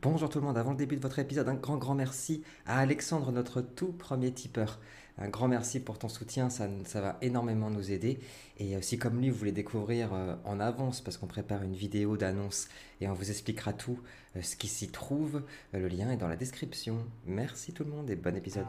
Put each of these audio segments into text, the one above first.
Bonjour tout le monde, avant le début de votre épisode, un grand grand merci à Alexandre, notre tout premier tipeur. Un grand merci pour ton soutien, ça, ça va énormément nous aider. Et si comme lui, vous voulez découvrir euh, en avance, parce qu'on prépare une vidéo d'annonce et on vous expliquera tout euh, ce qui s'y trouve, euh, le lien est dans la description. Merci tout le monde et bon épisode.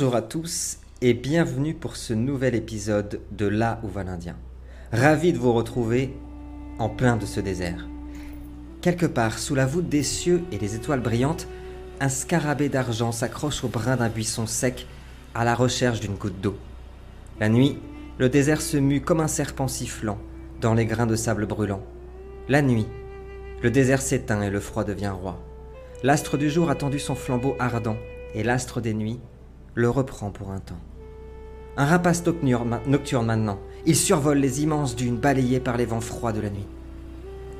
Bonjour à tous et bienvenue pour ce nouvel épisode de Là où va l'Indien. Ravi de vous retrouver en plein de ce désert. Quelque part, sous la voûte des cieux et les étoiles brillantes, un scarabée d'argent s'accroche au brin d'un buisson sec à la recherche d'une goutte d'eau. La nuit, le désert se mue comme un serpent sifflant dans les grains de sable brûlant. La nuit, le désert s'éteint et le froid devient roi. L'astre du jour a tendu son flambeau ardent et l'astre des nuits le reprend pour un temps. Un rapace nocturne maintenant. Il survole les immenses dunes balayées par les vents froids de la nuit.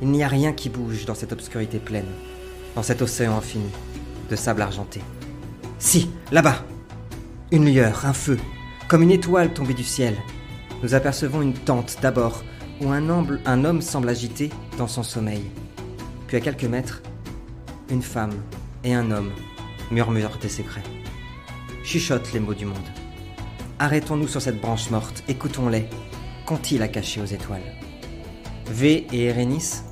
Il n'y a rien qui bouge dans cette obscurité pleine, dans cet océan infini de sable argenté. Si, là-bas Une lueur, un feu, comme une étoile tombée du ciel. Nous apercevons une tente d'abord, où un, homme semble agité dans son sommeil. Puis à quelques mètres, une femme et un homme murmurent des secrets chuchote les mots du monde. Arrêtons-nous sur cette branche morte, écoutons-les. Qu'ont-ils à cacher aux étoiles? V et Erénis,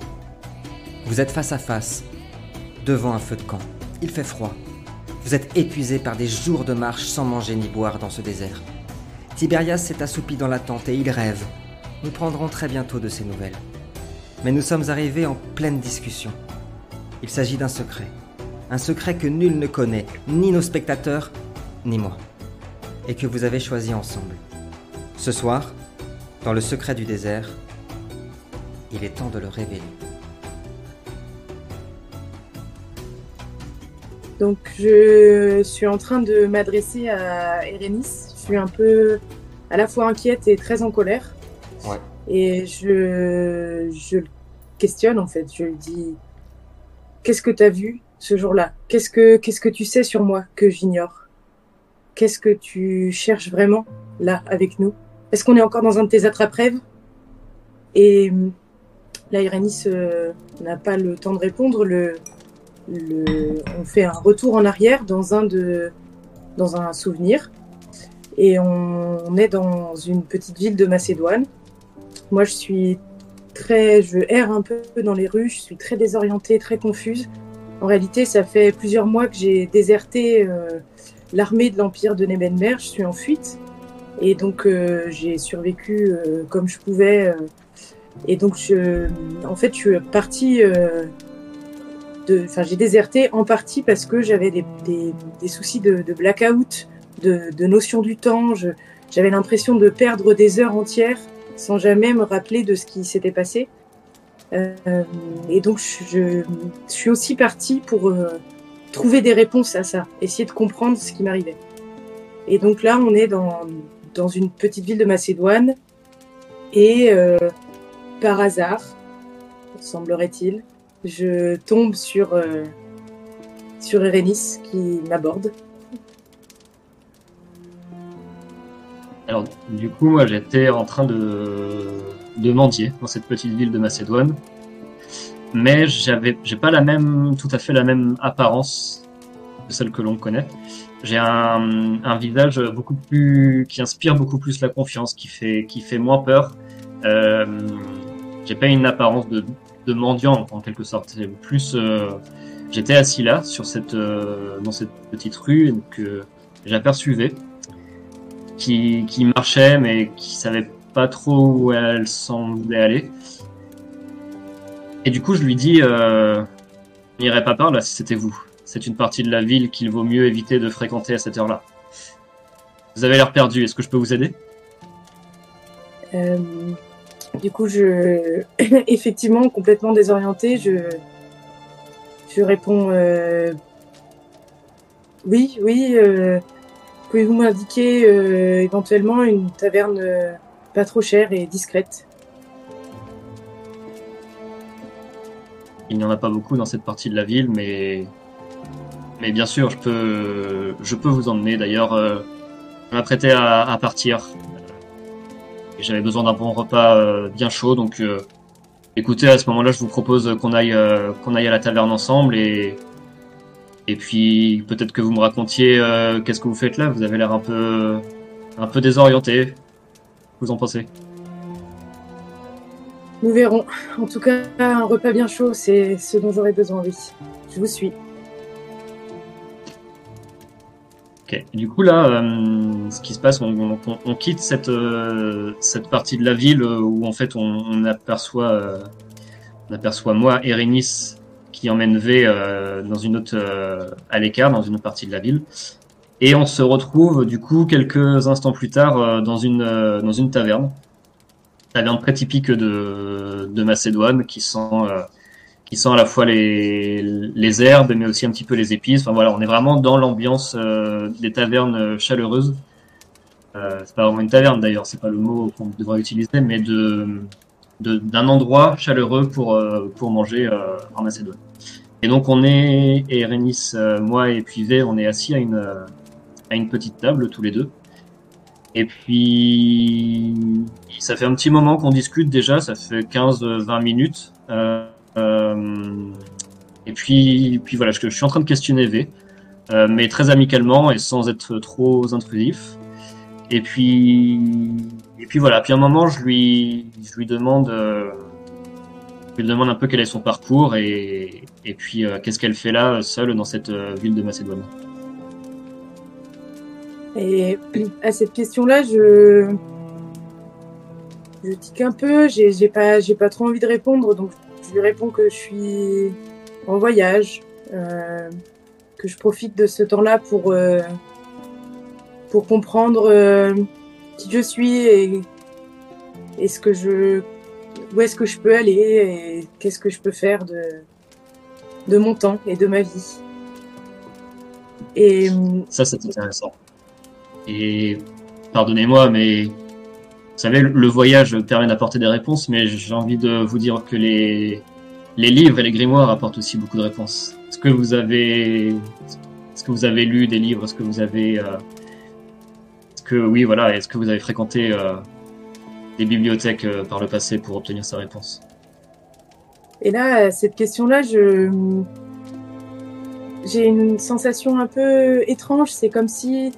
vous êtes face à face, devant un feu de camp. Il fait froid. Vous êtes épuisés par des jours de marche sans manger ni boire dans ce désert. Tiberias s'est assoupi dans la tente et il rêve. Nous prendrons très bientôt de ses nouvelles. Mais nous sommes arrivés en pleine discussion. Il s'agit d'un secret. Un secret que nul ne connaît, ni nos spectateurs, ni moi, et que vous avez choisi ensemble. Ce soir, dans le secret du désert, il est temps de le révéler. Donc je suis en train de m'adresser à Erénis. Je suis un peu à la fois inquiète et très en colère. Ouais. Et je, je le questionne en fait. Je lui dis Qu'est-ce que tu as vu ce jour-là? Qu'est-ce que Qu'est-ce que tu sais sur moi que j'ignore? Qu'est-ce que tu cherches vraiment là avec nous? Est-ce qu'on est encore dans un de tes attrape-rêves? Et là, Irénis euh, n'a pas le temps de répondre. On fait un retour en arrière dans un, souvenir. Et on, on est dans une petite ville de Macédoine. Moi, je suis très. Je erre un peu dans les rues. Je suis très désorientée, très confuse. En réalité, ça fait plusieurs mois que j'ai déserté. Euh, l'armée de l'Empire de Nebenmer, je suis en fuite. Et donc, euh, j'ai survécu euh, comme je pouvais. Euh, et donc, je, en fait, je suis partie. de, enfin, j'ai déserté en partie parce que j'avais des, des, des, soucis de, de blackout, de, de, notion du temps. j'avais l'impression de perdre des heures entières sans jamais me rappeler de ce qui s'était passé. et donc, je, je, suis aussi partie pour trouver des réponses à ça, essayer de comprendre ce qui m'arrivait. Et donc là, on est dans, dans une petite ville de Macédoine et euh, par hasard, semblerait-il, je tombe sur, euh, sur Erénis qui m'aborde. Alors, du coup, moi, j'étais en train de, de mendier dans cette petite ville de Macédoine mais j'avais, j'ai pas la même, tout à fait la même apparence que celle que l'on connaît. J'ai un, un, visage beaucoup plus, qui inspire beaucoup plus la confiance, qui fait, qui fait moins peur. Euh, j'ai pas une apparence de, de mendiant en quelque sorte. Plus, euh, j'étais assis là sur cette, euh, dans cette petite rue que j'apercevais, qui, qui marchait mais qui savait pas trop où elle semblait aller. Et du coup, je lui dis, euh, n'irai pas par là si c'était vous. C'est une partie de la ville qu'il vaut mieux éviter de fréquenter à cette heure-là. Vous avez l'air perdu, est-ce que je peux vous aider? Euh, Du coup, je. Effectivement, complètement désorienté, je. Je réponds euh, oui, oui. Euh, Pouvez-vous m'indiquer éventuellement une taverne pas trop chère et discrète? Il n'y en a pas beaucoup dans cette partie de la ville, mais mais bien sûr, je peux je peux vous emmener. D'ailleurs, euh, je m'apprêtais à, partir. J'avais besoin d'un bon repas euh, bien chaud, donc euh, écoutez, à ce moment-là, je vous propose qu'on aille euh, qu'on aille à la taverne ensemble et et puis peut-être que vous me racontiez qu'est-ce que vous faites là? Vous avez l'air un peu un peu désorienté. Vous en pensez? Nous verrons. En tout cas, un repas bien chaud, c'est ce dont j'aurais besoin, oui. Je vous suis. Ok. Du coup là, euh, ce qui se passe, on, quitte cette euh, cette partie de la ville euh, où en fait on, aperçoit euh, on aperçoit moi et Rénis qui emmène V dans une autre à l'écart, dans une autre partie de la ville, et on se retrouve du coup quelques instants plus tard dans une dans une taverne, taverne très typique de Macédoine qui sent euh, qui sent à la fois les, les herbes, mais aussi un petit peu les épices. Enfin voilà, on est vraiment dans l'ambiance euh, des tavernes euh, chaleureuses. Euh, c'est pas vraiment une taverne d'ailleurs, c'est pas le mot qu'on devrait utiliser, mais de d'un endroit chaleureux pour pour manger en Macédoine. Et donc on est et Rénis, moi et puis V, on est assis à une à une petite table tous les deux. Et puis ça fait un petit moment qu'on discute déjà, ça fait 15-20 minutes. Euh, euh, et puis, puis voilà, je, suis en train de questionner V, euh, mais très amicalement et sans être trop intrusif. Et puis, et puis voilà. Puis à un moment, je lui, je lui demande, je lui demande un peu quel est son parcours et, et puis qu'est-ce qu'elle fait là, seule dans cette ville de Macédoine. Et à cette question-là, je je tique un peu. J'ai j'ai pas j'ai pas trop envie de répondre, donc je lui réponds que je suis en voyage, euh, que je profite de ce temps-là pour euh, pour comprendre euh, qui je suis et et ce que je où est-ce que je peux aller et qu'est-ce que je peux faire de de mon temps et de ma vie. Et Ça, c'est intéressant. Et pardonnez-moi, mais vous savez, le- voyage permet d'apporter des réponses, mais j'ai envie de vous dire que les, les livres et les grimoires apportent aussi beaucoup de réponses. Est-ce que vous avez, est-ce que vous avez lu des livres? Est-ce que vous avez, euh, que oui, voilà, est-ce que vous avez fréquenté euh, des bibliothèques euh, par le passé pour obtenir ces réponses Et là, cette question-là, je j'ai une sensation un peu étrange. C'est comme si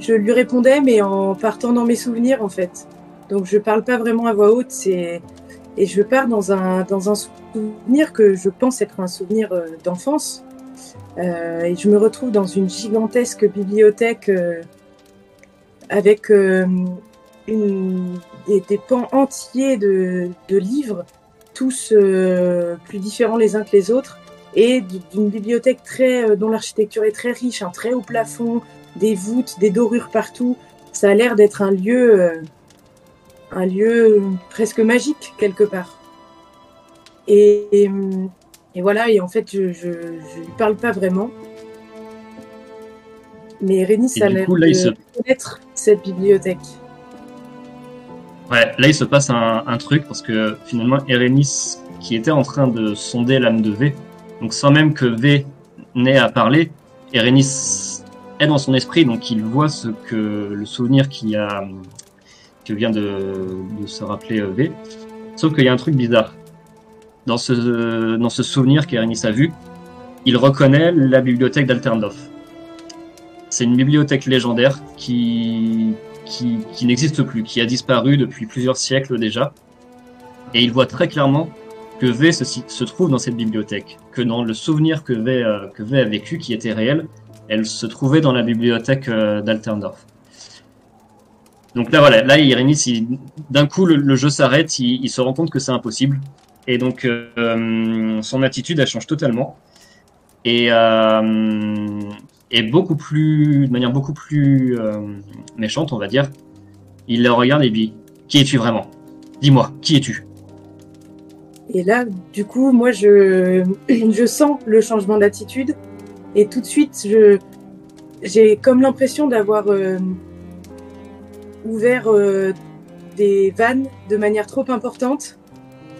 je lui répondais, mais en partant dans mes souvenirs, en fait. Donc, je parle pas vraiment à voix haute. C'est et je pars dans un dans un souvenir que je pense être un souvenir euh, d'enfance. Euh, et je me retrouve dans une gigantesque bibliothèque euh, avec euh, une, des, des pans entiers de, de livres tous euh, plus différents les uns que les autres, et d'une bibliothèque très, euh, dont l'architecture est très riche, un très haut plafond, des voûtes, des dorures partout. Ça a l'air d'être un lieu, euh, un lieu presque magique quelque part. Et, et, et voilà, et en fait, je, je lui parle pas vraiment. Mais Et a l'air se- de connaître cette bibliothèque. Ouais, là il se passe un, un truc parce que finalement Erenis, qui était en train de sonder l'âme de V, donc sans même que V n'ait à parler, Erenis est dans son esprit, donc il voit ce que le souvenir qui a que vient de, se rappeler euh, V. Sauf qu'il y a un truc bizarre dans ce dans ce souvenir qu'Erenis a vu, il reconnaît la bibliothèque d'Alterndorf. C'est une bibliothèque légendaire qui n'existe plus, qui a disparu depuis plusieurs siècles déjà. Et il voit très clairement que V se, trouve dans cette bibliothèque, que dans le souvenir que V, que v a vécu, qui était réel, elle se trouvait dans la bibliothèque euh, d'Alterndorf. Donc là, voilà, là, Irénis, d'un coup, le, jeu s'arrête, il, se rend compte que c'est impossible. Et donc, euh, son attitude, elle change totalement. Et, euh, et beaucoup plus, de manière beaucoup plus méchante, on va dire, il le regarde et dit Qui es-tu vraiment? Dis-moi, qui es-tu? Et là, du coup, moi, je sens le changement d'attitude. Et tout de suite, je, j'ai comme l'impression d'avoir euh, ouvert euh, des vannes de manière trop importante.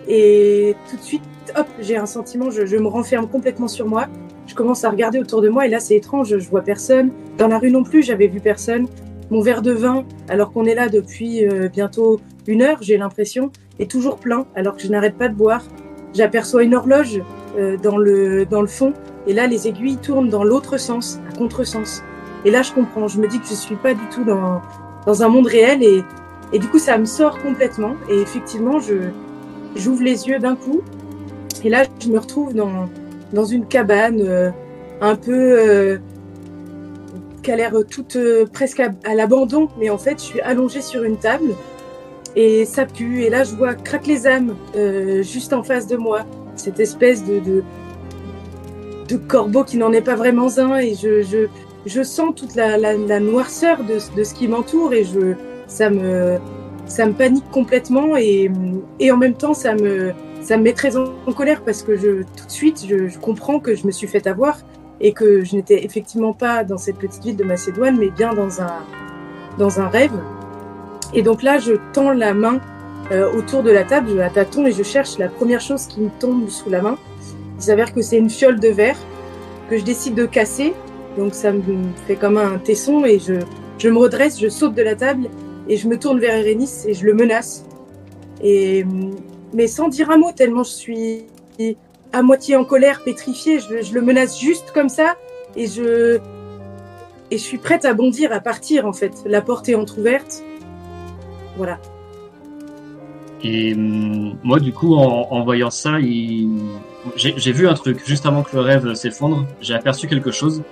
Et tout de suite, hop, j'ai un sentiment, je, je, me renferme complètement sur moi. Je commence à regarder autour de moi et là, c'est étrange, je vois personne. Dans la rue non plus, j'avais vu personne. Mon verre de vin, alors qu'on est là depuis euh, bientôt une heure, j'ai l'impression, est toujours plein, alors que je n'arrête pas de boire. J'aperçois une horloge euh, dans, le, dans le fond, et là, les aiguilles tournent dans l'autre sens, à contresens. Et là, je comprends, je me dis que je suis pas du tout dans, dans un monde réel, et, et du coup, ça me sort complètement. Et effectivement, je, j'ouvre les yeux d'un coup, et là, je me retrouve dans, dans une cabane euh, un peu euh, qui a l'air toute euh, presque à, à l'abandon, mais en fait, je suis allongée sur une table et ça pue. Et là, je vois craque les âmes juste en face de moi, cette espèce de, de corbeau qui n'en est pas vraiment un. Et je, je, je sens toute la, la, noirceur de, de ce qui m'entoure et je, ça me, ça me panique complètement et, et en même temps, ça me, ça me met très en, colère parce que je, tout de suite, je, comprends que je me suis fait avoir et que je n'étais effectivement pas dans cette petite ville de Macédoine, mais bien dans un, dans un rêve. Et donc là, je tends la main euh, autour de la table, je la tâtonne et je cherche la première chose qui me tombe sous la main. Il s'avère que c'est une fiole de verre que je décide de casser. Donc ça me fait comme un tesson et je, je me redresse, je saute de la table et je me tourne vers Erénis et je le menace. Et, mais sans dire un mot, tellement je suis à moitié en colère, pétrifiée, je, je le menace juste comme ça et je, et je suis prête à bondir, à partir en fait. La porte est entr'ouverte. Voilà. Et hum, moi, du coup, en, en voyant ça, il... j'ai vu un truc juste avant que le rêve s'effondre. J'ai aperçu quelque chose.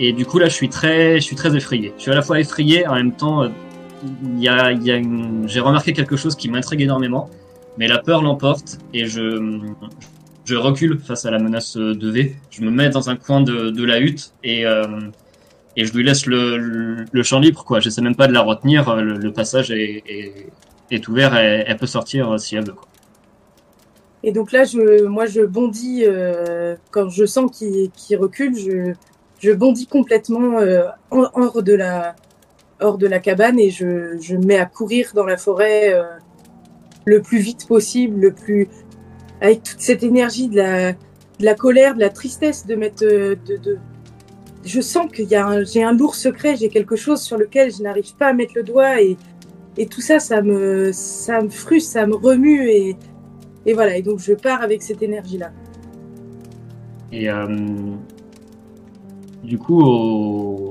Et du coup, là, je suis très, je suis très effrayé. Je suis à la fois effrayé, en même temps, euh, il y a, a une... j'ai remarqué quelque chose qui m'intrigue énormément. Mais la peur l'emporte et je, je recule face à la menace de V. Je me mets dans un coin de, de la hutte et, euh, et je lui laisse le, le, le champ libre. Quoi. J'essaie même pas de la retenir. Le, le passage est, est, est ouvert. Elle, elle peut sortir si elle veut. Quoi. Et donc là, je, moi, je bondis euh, quand je sens qu'il qu'il recule. Je, je bondis complètement euh, hors de la hors de la cabane et je, je me mets à courir dans la forêt euh, le plus vite possible, le plus avec toute cette énergie de la, de la colère, de la tristesse, de mettre de, de... je sens qu'il y a j'ai un lourd secret, j'ai quelque chose sur lequel je n'arrive pas à mettre le doigt et, et tout ça, ça me, ça frustre, ça me remue et, voilà. Et donc je pars avec cette énergie-là. Et euh, du coup,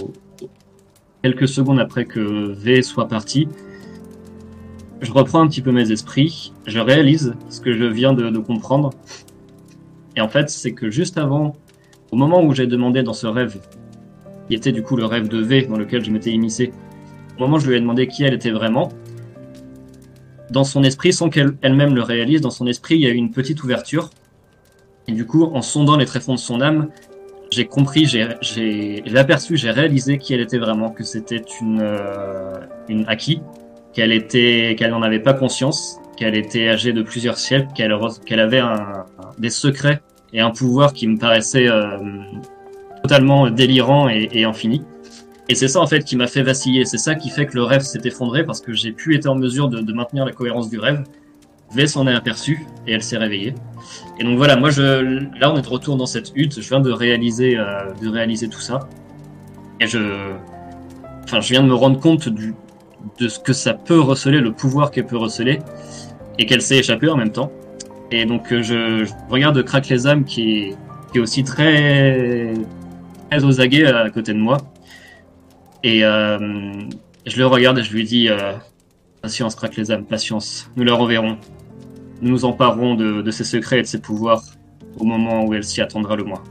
quelques secondes après que V soit parti, je reprends un petit peu mes esprits, je réalise ce que je viens de, comprendre. Et en fait, c'est que juste avant, au moment où j'ai demandé dans ce rêve, qui était du coup le rêve de V dans lequel je m'étais initié, au moment où je lui ai demandé qui elle était vraiment, dans son esprit, sans qu'elle elle-même le réalise, dans son esprit, il y a eu une petite ouverture. Et du coup, en sondant les tréfonds de son âme, j'ai compris, j'ai, aperçu, j'ai réalisé qui elle était vraiment, que c'était une, euh, une Aki, qu'elle était, qu'elle n'en avait pas conscience, qu'elle était âgée de plusieurs siècles, qu'elle, qu'elle avait un, des secrets et un pouvoir qui me paraissait euh, totalement délirant et, et infini. Et c'est ça en fait qui m'a fait vaciller, c'est ça qui fait que le rêve s'est effondré parce que j'ai pu être en mesure de, de maintenir la cohérence du rêve. V s'en est aperçue et elle s'est réveillée. Et donc voilà, moi je, là on est de retour dans cette hutte, je viens de réaliser, euh, de réaliser tout ça. Et je, enfin je viens de me rendre compte du, de ce que ça peut receler, le pouvoir qu'elle peut receler, et qu'elle s'est échappée en même temps. Et donc euh, je, je regarde Crack les âmes qui qui est aussi très, très aux aguets à côté de moi. Et euh, je le regarde et je lui dis euh, Patience, Crack les âmes, patience, nous la reverrons. Nous nous emparerons de, de ses secrets et de ses pouvoirs au moment où elle s'y attendra le moins.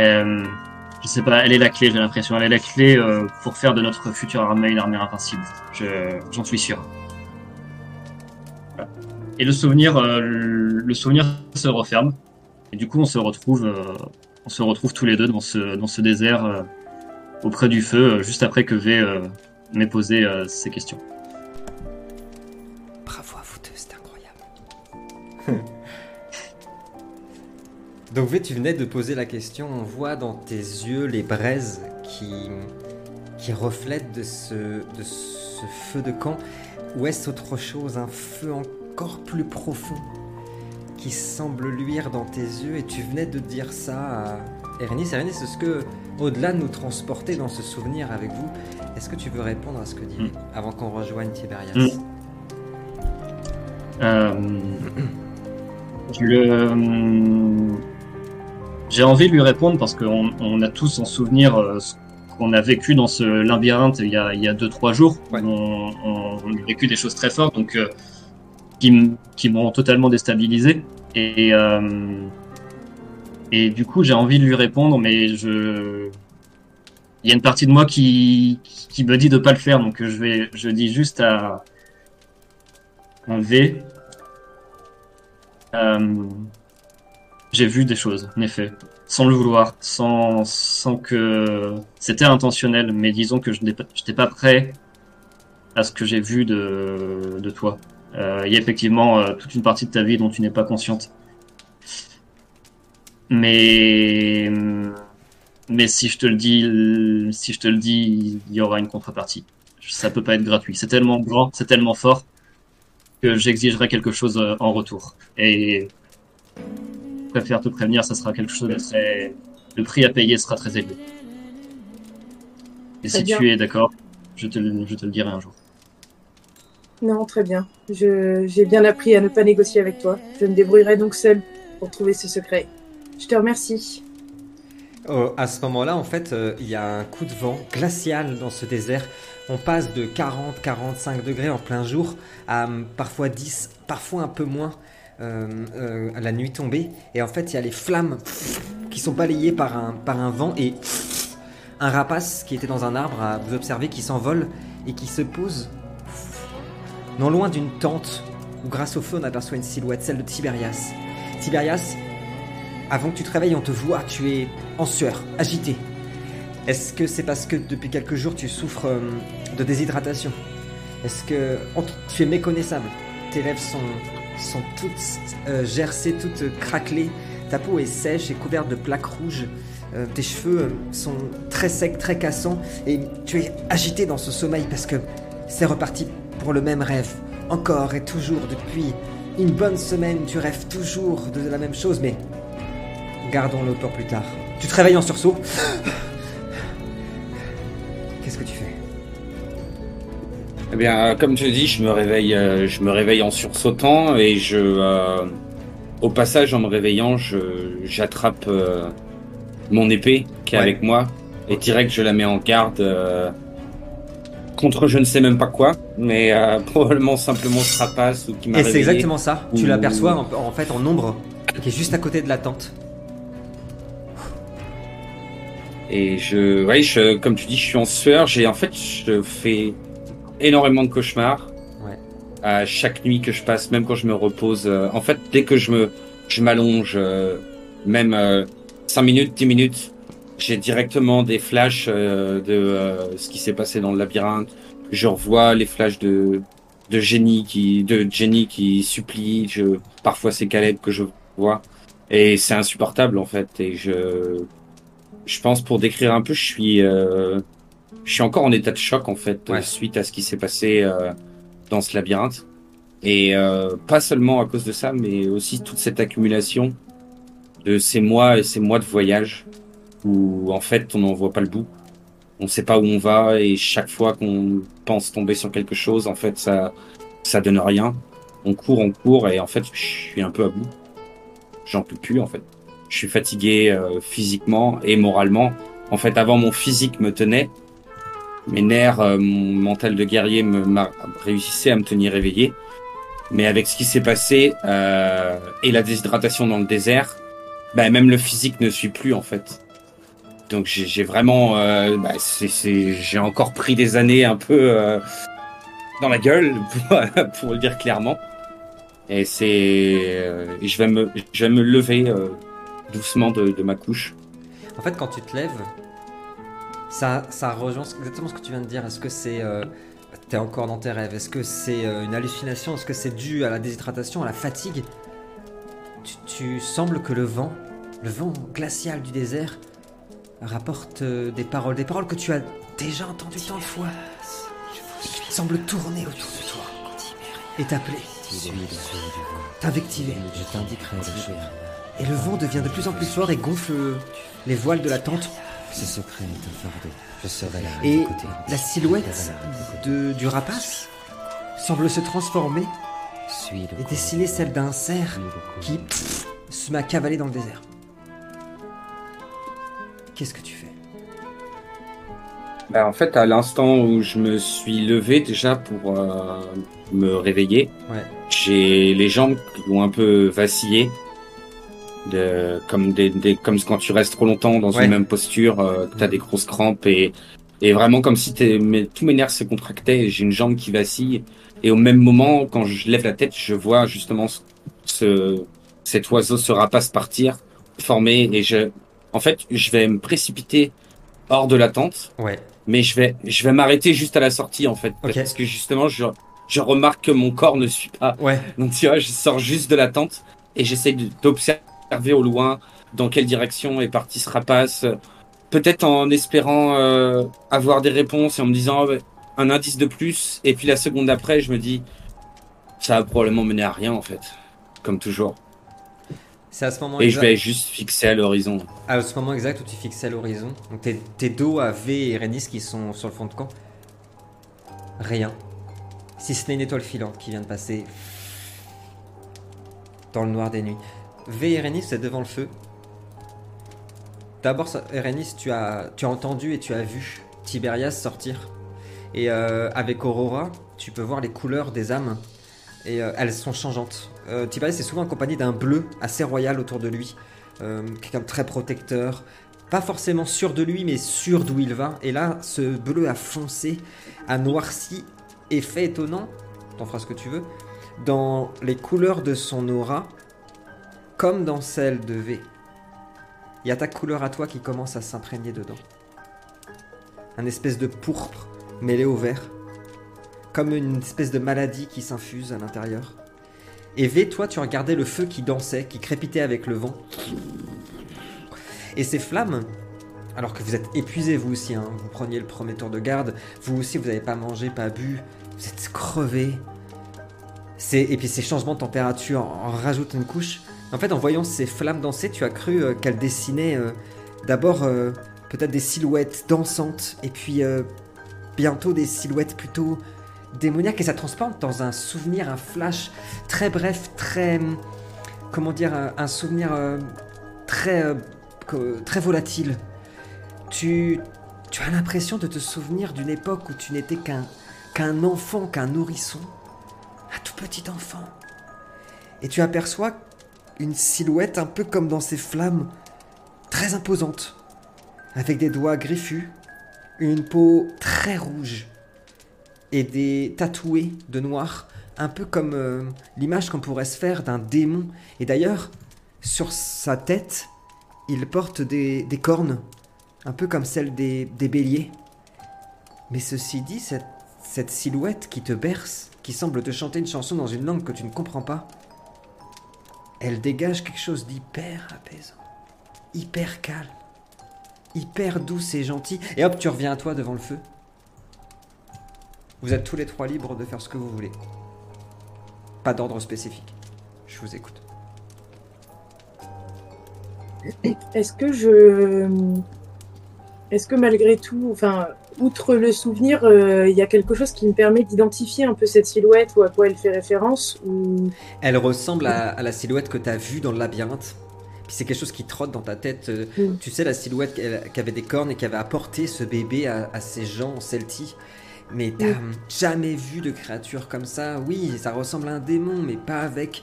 Euh, je sais pas, elle est la clé, j'ai l'impression. Elle est la clé euh, pour faire de notre future armée une armée invincible. Je, j'en suis sûr. Et le souvenir, euh, le souvenir se referme. Et du coup, on se retrouve, euh, on se retrouve tous les deux dans ce, dans ce désert auprès du feu, euh, juste après que V euh, m'ait posé euh, ces questions. Bravo à vous deux, c'est incroyable. Donc V, tu venais de poser la question, on voit dans tes yeux les braises qui, qui reflètent de ce, de ce feu de camp. Ou est-ce autre chose, un feu encore plus profond qui semble luire dans tes yeux? Et tu venais de dire ça à Erénis. Erénis, est-ce que, au-delà de nous transporter dans ce souvenir avec vous, est-ce que tu veux répondre à ce que dit Mm. avant qu'on rejoigne Tiberias Mm. Euh, le- J'ai envie de lui répondre parce qu'on on a tous en souvenir euh, ce qu'on a vécu dans ce labyrinthe il y a, il y a deux trois jours. Ouais. On, on- on a vécu des choses très fortes donc euh, qui, m'ont totalement déstabilisé et euh, et du coup j'ai envie de lui répondre mais je il y a une partie de moi qui qui me dit de pas le faire donc je vais je dis juste à un V. Euh, j'ai vu des choses, en effet, sans le vouloir, sans, sans que c'était intentionnel, mais disons que je n'étais pas prêt à ce que j'ai vu de, de toi. Euh, Il y a effectivement euh, toute une partie de ta vie dont tu n'es pas consciente. Mais, mais si je te le dis, si je te le dis, il y aura une contrepartie. Ça peut pas être gratuit. C'est tellement grand, c'est tellement fort que j'exigerai quelque chose euh, en retour. Et je préfère te prévenir, ça sera quelque chose de très... Le prix à payer sera très élevé. Et Très si bien. tu es d'accord, je te, le- je te le dirai un jour. Non, très bien. J'ai bien appris à ne pas négocier avec toi. Je me débrouillerai donc seul pour trouver ce secret. Je te remercie. Oh, à ce moment-là, en fait, euh, il y a un coup de vent glacial dans ce désert. On passe de 40-45 degrés en plein jour à hum, parfois 10, parfois un peu moins euh, euh, à la nuit tombée. Et en fait, il y a les flammes qui sont balayées par un, par un vent et un rapace qui était dans un arbre à vous observer qui s'envole et qui se pose non loin d'une tente où grâce au feu on aperçoit une silhouette, celle de Tiberias. Tiberias, avant que tu te réveilles, on te voit, tu es en sueur, agité. Est-ce que c'est parce que depuis quelques jours tu souffres euh, de déshydratation? Est-ce que tu es méconnaissable? Tes lèvres sont, sont toutes euh, gercées, toutes craquelées. Ta peau est sèche et couverte de plaques rouges. Euh, tes cheveux sont très secs, très cassants. Et tu es agité dans ce sommeil parce que c'est reparti pour le même rêve. Encore et toujours depuis une bonne semaine, tu rêves toujours de la même chose, mais Gardons-le pour plus tard. Tu te réveilles en sursaut. Qu'est-ce que tu fais? Eh bien, euh, comme je dis, je me réveille, euh, je me réveille en sursautant et je, euh, au passage, en me réveillant, je, j'attrape euh, mon épée qui est Ouais. avec moi et direct je la mets en garde euh, contre je ne sais même pas quoi, mais probablement simplement ce rapace ou qui m'a Et c'est exactement ça. Tu l'aperçois en, en fait en ombre, qui est juste à côté de la tente. Et je, ouais, je, comme tu dis, je suis en sueur. J'ai, en fait, je fais énormément de cauchemars. Ouais. À chaque nuit que je passe, même quand je me repose. euh, en fait, dès que je me, je m'allonge, euh, même euh, 5 minutes, 10 minutes, j'ai directement des flashs euh, de euh, ce qui s'est passé dans le labyrinthe. Je revois les flashs de, de Jenny qui, de Jenny qui supplie. Je, parfois c'est Caleb que je vois. Et c'est insupportable, en fait. Et je, je pense pour décrire un peu, je suis, euh, je suis encore en état de choc en fait Ouais. suite à ce qui s'est passé euh, dans ce labyrinthe. Et euh, pas seulement à cause de ça, mais aussi toute cette accumulation de ces mois et ces mois de voyage où en fait on n'en voit pas le bout. On sait pas où on va et chaque fois qu'on pense tomber sur quelque chose, en fait ça, ça donne rien. On court, on court et en fait je suis un peu à bout. J'en peux plus en fait je suis fatigué euh, physiquement et moralement. En fait, avant mon physique me tenait, mes nerfs, euh, mon mental de guerrier me réussissait à me tenir éveillé. Mais avec ce qui s'est passé euh, et la déshydratation dans le désert, bah, même le physique ne suit plus en fait. Donc j'ai vraiment, bah, j'ai encore pris des années un peu dans la gueule pour, le dire clairement. Et c'est, je vais me, lever doucement de, de ma couche. En fait, quand tu te lèves, ça, ça rejoint exactement ce que tu viens de dire. Est-ce que c'est. euh, T'es encore dans tes rêves? Est-ce que c'est euh, une hallucination? Est-ce que c'est dû à la déshydratation, à la fatigue? Tu, tu sembles que le vent le vent glacial du désert rapporte euh, des paroles, des paroles que tu as déjà entendues tant de fois, qui semblent tourner autour de toi et t'appeler, t'invectiver. Je t'indiquerai le chemin. Et le vent devient de plus en plus fort et gonfle les voiles de la tente. Ce secret est un fardeau. Je serai là Et la silhouette de, du rapace semble se transformer et dessiner celle d'un cerf qui pff, se met à cavaler dans le désert. Qu'est-ce que tu fais? Bah, en fait, à l'instant où je me suis levé déjà pour euh, me réveiller, Ouais. j'ai les jambes qui ont un peu vacillé. De, comme, des, des- comme quand tu restes trop longtemps dans Ouais. une même posture, euh, que t'as des grosses crampes et, et vraiment comme si t'es, mes, tous mes nerfs se contractaient et j'ai une jambe qui vacille. Et au même moment, quand je lève la tête, je vois justement ce, ce- cet oiseau, ce rapace partir, former et je, en fait, je vais me précipiter hors de la tente Ouais. mais je vais je vais m'arrêter juste à la sortie en fait Ok. parce que justement je je remarque que mon corps ne suit pas Ouais. donc tu vois je sors juste de la tente et j'essaie de- d'observer au loin dans quelle direction est parti ce rapace peut-être en espérant euh, avoir des réponses et en me disant ah ouais, un indice de plus et puis la seconde d'après je me dis ça va probablement mener à rien en fait comme toujours C'est à ce moment et je vais juste fixer à l'horizon À ce moment exact où tu fixes à l'horizon, donc tes, tes dos à V et Rhaenys qui sont sur le fond de camp, rien. Si ce n'est une étoile filante qui vient de passer dans le noir des nuits. V et Rhaenys, c'est devant le feu. D'abord, ça- Rhaenys, tu as, tu as entendu et tu as vu Tiberias sortir. Et euh, avec Aurora, tu peux voir les couleurs des âmes. Et euh, elles sont changeantes. Euh, Tiberias est souvent accompagné d'un bleu assez royal autour de lui. Quelqu'un de très protecteur, pas forcément sûr de lui, mais sûr d'où il va. Et là, ce bleu a foncé, a noirci, et fait étonnant, t'en feras ce que tu veux, dans les couleurs de son aura, comme dans celle de V. Il y a ta couleur à toi qui commence à s'imprégner dedans. Un espèce de pourpre mêlé au vert, comme une espèce de maladie qui s'infuse à l'intérieur. Et V, toi, tu regardais le feu qui dansait, qui crépitait avec le vent. Et ces flammes, alors que vous êtes épuisés vous aussi, hein, vous preniez le premier tour de garde, vous aussi vous n'avez pas mangé, pas bu, vous êtes crevés. C'est- Et puis ces changements de température en rajoutent une couche. En fait, en voyant ces flammes danser, tu as cru euh, qu'elles dessinaient euh, d'abord euh, peut-être des silhouettes dansantes, et puis bientôt des silhouettes plutôt démoniaques, et ça transforme dans un souvenir, un flash très bref, très. hum, Comment dire, un, souvenir très, très volatile. Tu, tu as l'impression de te souvenir d'une époque où tu n'étais qu'un qu'un enfant, qu'un nourrisson, un tout petit enfant. Et tu aperçois une silhouette un peu comme dans ces flammes, très imposante, avec des doigts griffus, une peau très rouge et des tatoués de noir, un peu comme euh, l'image qu'on pourrait se faire d'un démon. Et d'ailleurs, sur sa tête, il porte des, cornes, un peu comme celles des, béliers. Mais ceci dit, cette silhouette qui te berce, qui semble te chanter une chanson dans une langue que tu ne comprends pas, elle dégage quelque chose d'hyper apaisant, hyper calme, hyper douce et gentil. Et hop, tu reviens à toi devant le feu. Vous êtes tous les trois libres de faire ce que vous voulez. Pas d'ordre spécifique. Je vous écoute. Est-ce que je. Est-ce que malgré tout, enfin, outre le souvenir, euh, il y a quelque chose qui me permet d'identifier un peu cette silhouette ou à quoi elle fait référence ou... Elle ressemble à, à la silhouette que tu as vue dans le labyrinthe. Puis c'est quelque chose qui trotte dans ta tête. euh, Mm. Tu sais, la silhouette qui- avait des cornes et qui avait apporté ce bébé à, à ces gens celtis. Mais t'as jamais vu de créature comme ça. Oui, ça ressemble à un démon, mais pas avec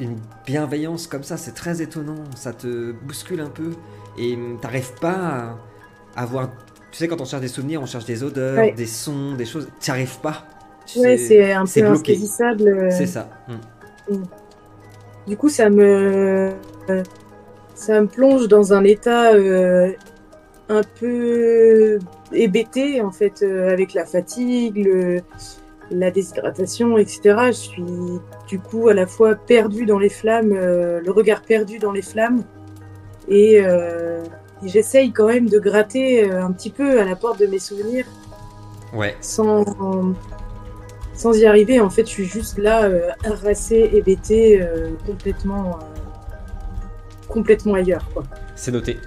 une bienveillance comme ça. C'est très étonnant. Ça te bouscule un peu. Et t'arrives pas à avoir. Tu sais, quand on cherche des souvenirs, on cherche des odeurs, Ouais. des sons, des choses. T'y arrives pas. Tu Ouais, c'est un peu insaisissable. euh. C'est ça. Hum. Du coup, ça me, euh, ça me plonge dans un état euh, un peu hébété, en fait, euh, avec la fatigue, le- la déshydratation, etc. Je suis du coup à la fois perdue dans les flammes, euh, le regard perdu dans les flammes, et j'essaye quand même de gratter euh, un petit peu à la porte de mes souvenirs Ouais. sans, sans y arriver. En fait, je suis juste là, euh, harassée, hébétée, euh, complètement, euh, complètement ailleurs. C'est noté.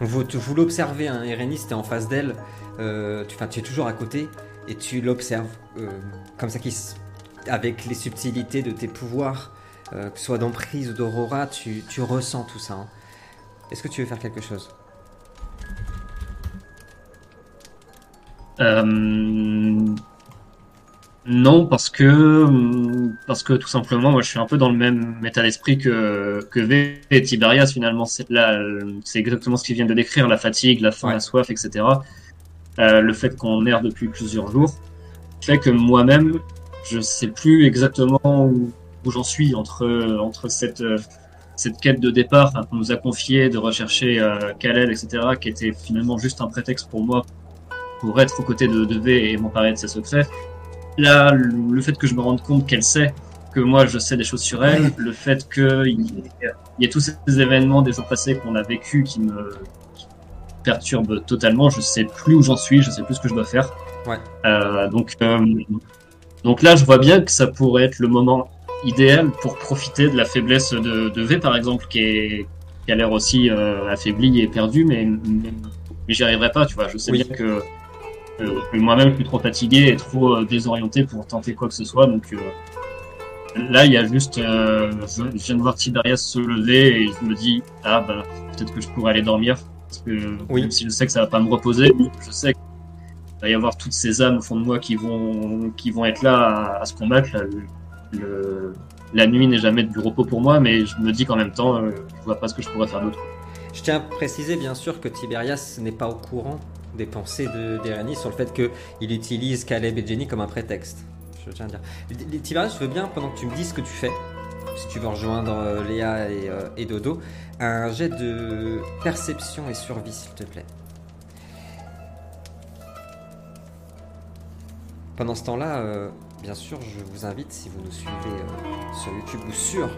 Vous, vous l'observez, hein, Irénis, t'es en face d'elle, euh, tu, tu es toujours à côté, et tu l'observes comme ça, qui, avec les subtilités de tes pouvoirs, que ce soit d'emprise ou d'aurora, tu, tu ressens tout ça. hein. Est-ce que tu veux faire quelque chose? Euh, non, parce que parce que tout simplement, moi, je suis un peu dans le même état d'esprit que que V et Tiberias finalement. C'est là, c'est exactement ce qu'ils viennent de décrire la fatigue, la faim, Ouais. la soif, etc. Euh, le fait qu'on erre depuis plusieurs jours fait que moi-même, je sais plus exactement où, où j'en suis entre entre cette euh, cette quête de départ qu'on nous a confiée de rechercher euh, Kalel, etc., qui était finalement juste un prétexte pour moi pour être aux côtés de, de V et m'emparer de ses secrets. Là, le, le fait que je me rende compte qu'elle sait que moi je sais des choses sur elle, le fait qu'il y, y tous ces événements des jours passés qu'on a vécu qui me qui me perturbent totalement, je sais plus où j'en suis, je sais plus ce que je dois faire. Ouais. Euh, donc, euh, donc là, je vois bien que ça pourrait être le moment idéal pour profiter de la faiblesse de, de V, par exemple, qui, est, qui a l'air aussi euh, affaiblie et perdue, mais, mais, mais j'y arriverai pas, tu vois. Je sais Oui. bien que, que- moi-même, je suis trop fatigué et trop euh, désorienté pour tenter quoi que ce soit, donc... euh, Là, il y a juste, euh, je, je viens de voir Tiberias se lever et je me dis, ah bah, peut-être que je pourrais aller dormir. Parce que Oui. même si je sais que ça va pas me reposer, je sais qu'il va y avoir toutes ces âmes au fond de moi qui vont, qui vont être là à, à se combattre. Là, la nuit n'est jamais du repos pour moi, mais je me dis qu'en même temps, euh, je vois pas ce que je pourrais faire d'autre. Je tiens à préciser bien sûr que Tiberias n'est pas au courant des pensées de d'Irénis sur le fait qu'il utilise Caleb et Jenny comme un prétexte. Je tiens à dire. Tiberias, je veux bien, pendant que tu me dises ce que tu fais, si tu veux rejoindre euh, Léa et, euh, et Dodo, un jet de perception et survie, s'il te plaît. Pendant ce temps-là, bien sûr, je vous invite, si vous nous suivez euh, sur YouTube ou sur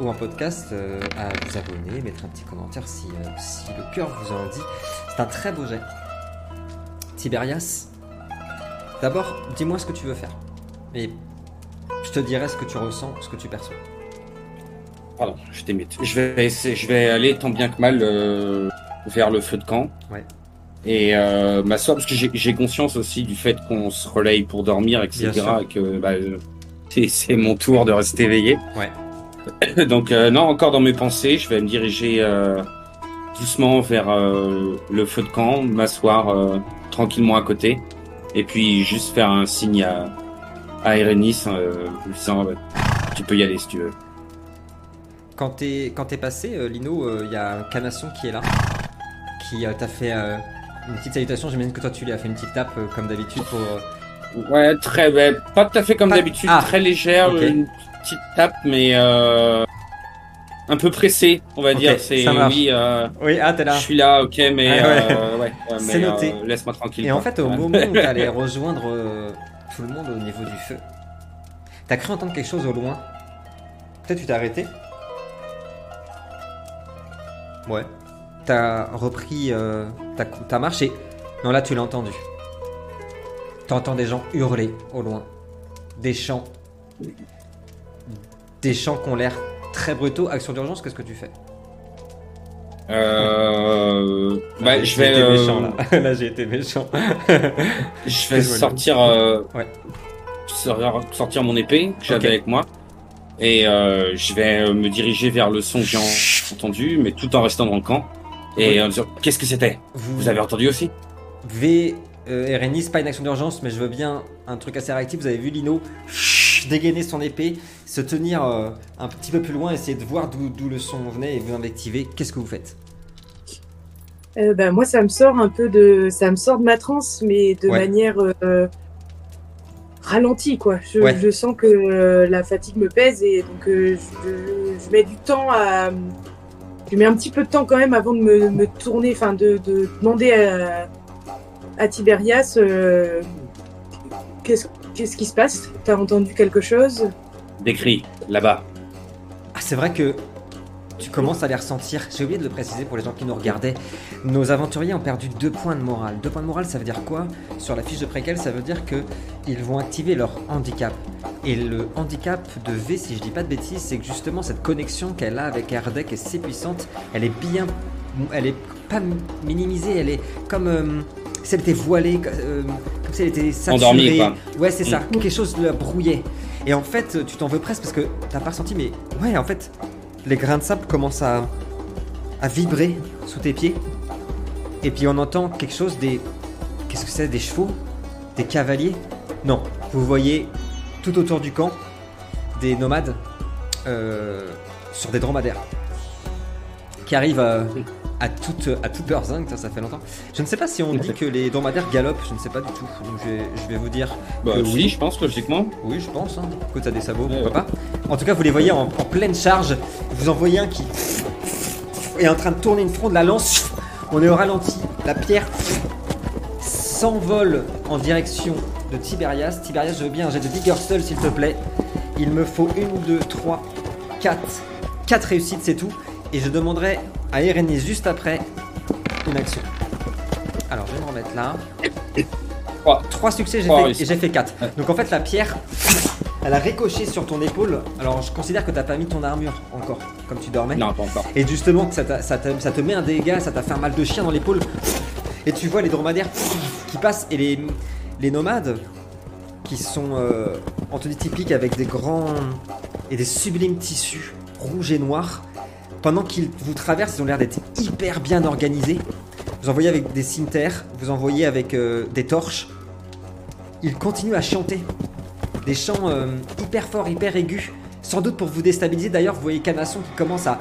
ou en podcast, euh, à vous abonner, mettre un petit commentaire si, euh, si le cœur vous en dit. C'est un très beau jet. Tiberias, d'abord, dis-moi ce que tu veux faire. Et je te dirai ce que tu ressens, ce que tu perçois. Pardon, je t'imite. Je vais, essayer- je vais aller tant bien que mal vers le feu de camp. Ouais. Et euh, m'asseoir, parce que j'ai- conscience aussi du fait qu'on se relaye pour dormir, etc. Et que bah, euh, c'est- mon tour de rester éveillé. Ouais. Donc, euh, non, encore dans mes pensées, je vais me diriger euh, doucement vers le feu de camp, m'asseoir tranquillement à côté. Et puis juste faire un signe à, à Erenis, lui disant Tu peux y aller si tu veux. Quand t'es quand t'es passé, Lino, il y a un canasson qui est là, qui t'a fait une petite salutation. J'imagine que toi tu lui as fait une petite tape euh, comme d'habitude pour. euh, Ouais, très, ben, pas tout à fait comme Pas- d'habitude, Ah, très légère, ok. une petite tape, mais euh, un peu pressée, on va Ok, dire. C'est ça marche. oui, euh, Oui, ah t'es là. je suis là, ok, mais Ah, ouais. euh, ouais, ouais, C'est mais, noté. euh, laisse-moi tranquille. Et en quoi. fait, au Ouais. moment où t'allais rejoindre euh, tout le monde au niveau du feu, t'as cru entendre quelque chose au loin? Peut-être tu t'es arrêté? Ouais. T'as repris euh, ta, marche et... Non, là tu l'as entendu. T'entends des gens hurler au loin. Des chants. Des chants qui ont l'air très brutaux. Action d'urgence, qu'est-ce que tu fais? Euh, bah, je J'ai vais, été euh, méchant là. là j'ai été méchant. je vais sortir, euh, Ouais. sor- sortir mon épée que j'avais avec moi. Et euh, je vais euh, me diriger vers le son que j'ai en- entendu, mais tout en restant dans le camp. Et Oui. en disant, qu'est-ce que c'était Vous avez entendu aussi V, euh, c'est pas une action d'urgence, mais je veux bien un truc assez réactif. Vous avez vu Lino dégainer son épée, se tenir euh, un petit peu plus loin, essayer de voir d'où le son venait et vous invectiver. Qu'est-ce que vous faites Euh, bah, moi, ça me sort un peu de, ça me sort de ma transe, mais de Ouais. manière euh, ralentie, quoi. Je, Ouais. je sens que euh, la fatigue me pèse et donc euh, je, je mets du temps à, je mets un petit peu de temps quand même avant de me, me tourner, enfin de, de demander à, à Tiberias euh, qu'est-ce qu'est-ce qui se passe? T'as entendu quelque chose? Des cris, là-bas. Ah, c'est vrai que tu commences à les ressentir. J'ai oublié de le préciser pour les gens qui nous regardaient. Nos aventuriers ont perdu deux points de morale. Deux points de morale, ça veut dire quoi? Sur la fiche de préquel, ça veut dire que ils vont activer leur handicap. Et le handicap de V, si je dis pas de bêtises, c'est que justement cette connexion qu'elle a avec Erdek est si puissante, elle est bien, elle est pas minimisée, elle est comme euh, si elle était voilée, euh, comme si elle était saturée. Endormie, quoi. Ouais, c'est ça. Quelque chose la brouillait. Et en fait, tu t'en veux presque parce que t'as pas ressenti, mais ouais, en fait, les grains de sable commencent à, à vibrer sous tes pieds. Et puis on entend quelque chose des. Qu'est-ce que c'est Des chevaux? Des cavaliers? Non, vous voyez tout autour du camp des nomades euh, sur des dromadaires qui arrivent à, à toute, à toute zinc, ça, ça fait longtemps. Je ne sais pas si on dit que les dromadaires galopent, je ne sais pas du tout. Donc je vais, je vais vous dire Bah, que oui, je pense, logiquement. oui, je pense. Hein. Écoute, t'as des sabots, Ouais, pourquoi pas? En tout cas, vous les voyez en, en pleine charge. Vous en voyez un qui est en train de tourner une fronde, la lance. On est au ralenti. La pierre s'envole en direction de Tiberias. Tiberias, je veux bien un jet de vigueur seul, s'il te plaît. Il me faut une, deux, trois, quatre. Quatre réussites, c'est tout. Et je demanderai à Erenis juste après une action. Alors, je vais me remettre là. Trois. Trois succès, j'ai fait, et j'ai fait 4. Ouais. Donc en fait, la pierre, elle a ricoché sur ton épaule. Alors je considère que t'as pas mis ton armure encore, comme tu dormais. Non, pas encore. Et justement, que ça, ça, te met un dégât, ça t'a fait un mal de chien dans l'épaule. Et tu vois les dromadaires qui passent et les, les nomades qui sont euh, en tenue typique avec des grands et des sublimes tissus rouges et noirs. Pendant qu'ils vous traversent, ils ont l'air d'être hyper bien organisés. Vous envoyez avec des cimetières, vous envoyez avec euh, des torches. Ils continuent à chanter des chants euh, hyper forts, hyper aigus, sans doute pour vous déstabiliser. D'ailleurs, vous voyez Canasson qui commence à,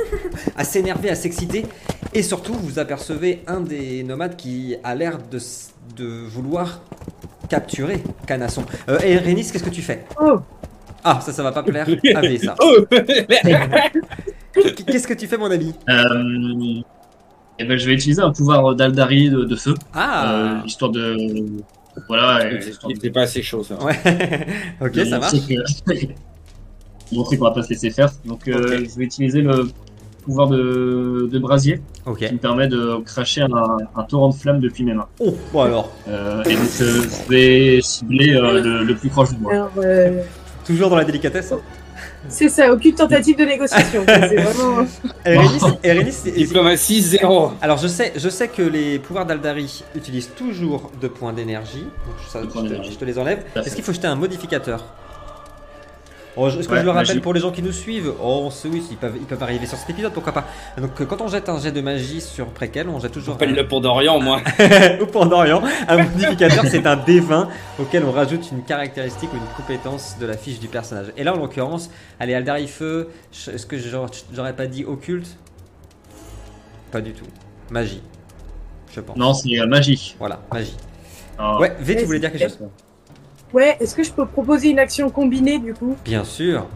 à s'énerver, à s'exciter. Et surtout, vous apercevez un des nomades qui a l'air de, s- de vouloir capturer Canasson. Euh, et Rénis, qu'est-ce que tu fais? Oh, Ah, ça, ça va pas plaire ça. Oh Qu'est-ce que tu fais, mon ami? Euh, et ben, je vais utiliser un pouvoir d'Aldari de, de feu, Ah euh, histoire de. Voilà, de n'était pas assez chaud, ça. Ouais, ok, de ça marche. que- montrer qu'on va pas se laisser faire. Donc, euh, je vais utiliser le pouvoir de, de brasier qui me permet de cracher un, un torrent de flammes depuis mes mains. Oh, bon alors, Euh, et donc, euh, je vais cibler euh, le, le plus proche de moi. alors, euh, toujours dans la délicatesse. hein. C'est ça, aucune tentative de négociation. C'est vraiment. Diplomatie zéro. Alors je sais, je sais que les pouvoirs d'Aldari utilisent toujours deux points d'énergie. Donc ça, je, te, je te les enlève. Est-ce qu'il faut jeter un modificateur? Est-ce que Ouais, je le rappelle magie. pour les gens qui nous suivent Oh, on sait, oui, ils peuvent, ils peuvent arriver sur cet épisode, pourquoi pas. Donc euh, quand on jette un jet de magie sur préquel, on jette toujours Appelle le pour d'Orient, moi. un... ou pour Dorian, un modificateur, c'est un D20 auquel on rajoute une caractéristique ou une compétence de la fiche du personnage. Et là, en l'occurrence, allez, Aldari Feu, je- est-ce que j'aurais pas dit occulte? Pas du tout. Magie, je pense. Non, c'est euh, magie. Voilà, magie. Alors, Ouais, V, tu voulais dire quelque chose? Ouais, est-ce que je peux proposer une action combinée du coup? Bien sûr.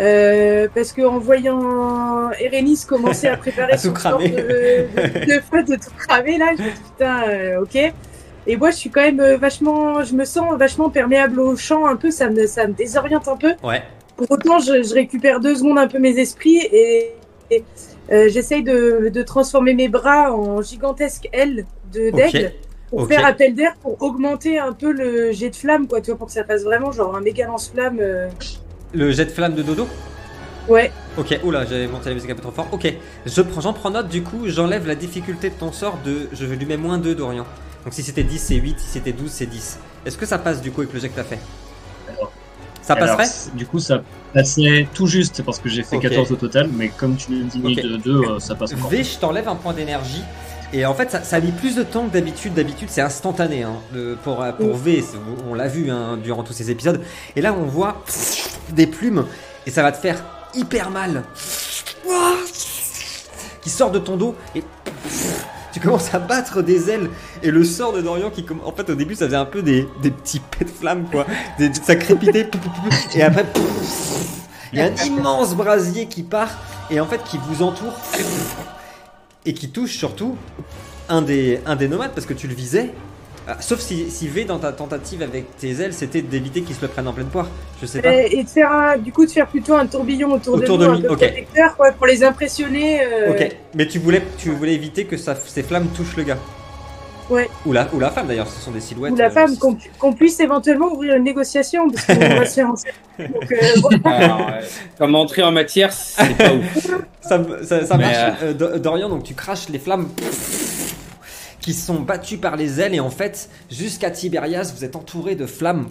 Euh, Parce que en voyant Erenis commencer à préparer À son cramer. de, de, de feu, de tout cramer là, je me dis putain, euh, ok. Et moi, je suis quand même euh, vachement, je me sens vachement perméable au champ, un peu, ça me, ça me désoriente un peu. Ouais. Pour autant, je, je récupère deux secondes un peu mes esprits et, et, euh, j'essaye de, de transformer mes bras en gigantesques ailes de d'aigle pour faire appel d'air pour augmenter un peu le jet de flamme, quoi, tu vois, pour que ça fasse vraiment genre un méga lance-flamme. euh, Le jet de flamme de dodo? Ouais, Ok, oula, j'avais monté la musique un peu trop fort. Ok, je prends- j'en prends note du coup, j'enlève la difficulté de ton sort de. Je lui mets moins 2 d'Orient. Donc si c'était 10, c'est 8, si c'était 12, c'est 10. Est-ce que ça passe du coup avec le jet que t'as fait? Alors- Ça alors, passerait? c- Du coup, ça passait tout juste parce que j'ai fait Ok. 14 au total, mais comme tu me dis Ok. de 2, ça passe encore. V, je t'enlève un point d'énergie. Et en fait, ça, ça a mis plus de temps que d'habitude. D'habitude, c'est instantané. Hein. Pour, euh, pour V, c'est- on l'a vu hein, durant tous ces épisodes. Et là, on voit des plumes. Et ça va te faire hyper mal. Qui sort de ton dos. Et tu commences à battre des ailes. Et le sort de Dorian qui, en fait, au début, ça faisait un peu des, des petits pets de flammes, quoi. Des- ça crépitait. Et après, il y a un immense brasier qui part. Et en fait, qui vous entoure et qui touche surtout un des, un des nomades parce que tu le visais Ah, sauf si, si V dans ta tentative avec tes ailes, c'était d'éviter qu'ils se le prennent en pleine poire. Je sais pas. Et, et de faire un, du coup de faire plutôt un tourbillon autour, Autour de de nous, lui, un peu ok. protecteur, ouais, pour les impressionner. euh, Ok, mais tu voulais, tu voulais éviter que ça, ces flammes touchent le gars. Ouais. Ou la, ou la femme d'ailleurs, ce sont des silhouettes. Ou la euh, femme, qu'on qu'on puisse éventuellement ouvrir une négociation, parce qu'on va se faire Donc, euh, voilà. Alors, euh, comme entrée en matière, c'est pas ouf. Ça, marche. Euh, Do- Dorian, donc tu craches les flammes qui sont battues par les ailes et en fait, jusqu'à Tiberias, vous êtes entouré de flammes.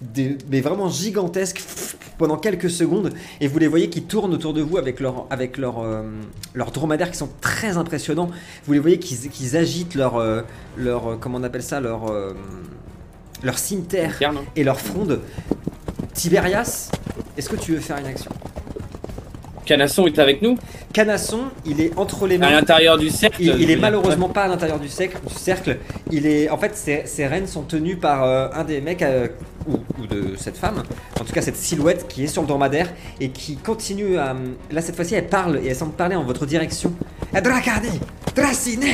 Des- mais vraiment gigantesques pendant quelques secondes. Et vous les voyez qui tournent autour de vous avec leur avec leur euh, leurs dromadaires qui sont très impressionnants. Vous les voyez qu'ils qu'ils agitent leur euh, leur euh, comment on appelle ça leur euh, leur cimetière et leur fronde. Tiberias est-ce que tu veux faire une action? Canasson est avec nous. Canasson il est entre les à mains. l'intérieur du cercle. il, est malheureusement pas à l'intérieur du cercle, du cercle. Il est, en fait, ses, ses rênes sont tenues par euh, un des mecs euh, ou, ou de cette femme, en tout cas cette silhouette qui est sur le dromadaire et qui continue à. Là cette fois-ci, elle parle et elle semble parler en votre direction. Dracadi, Dracine.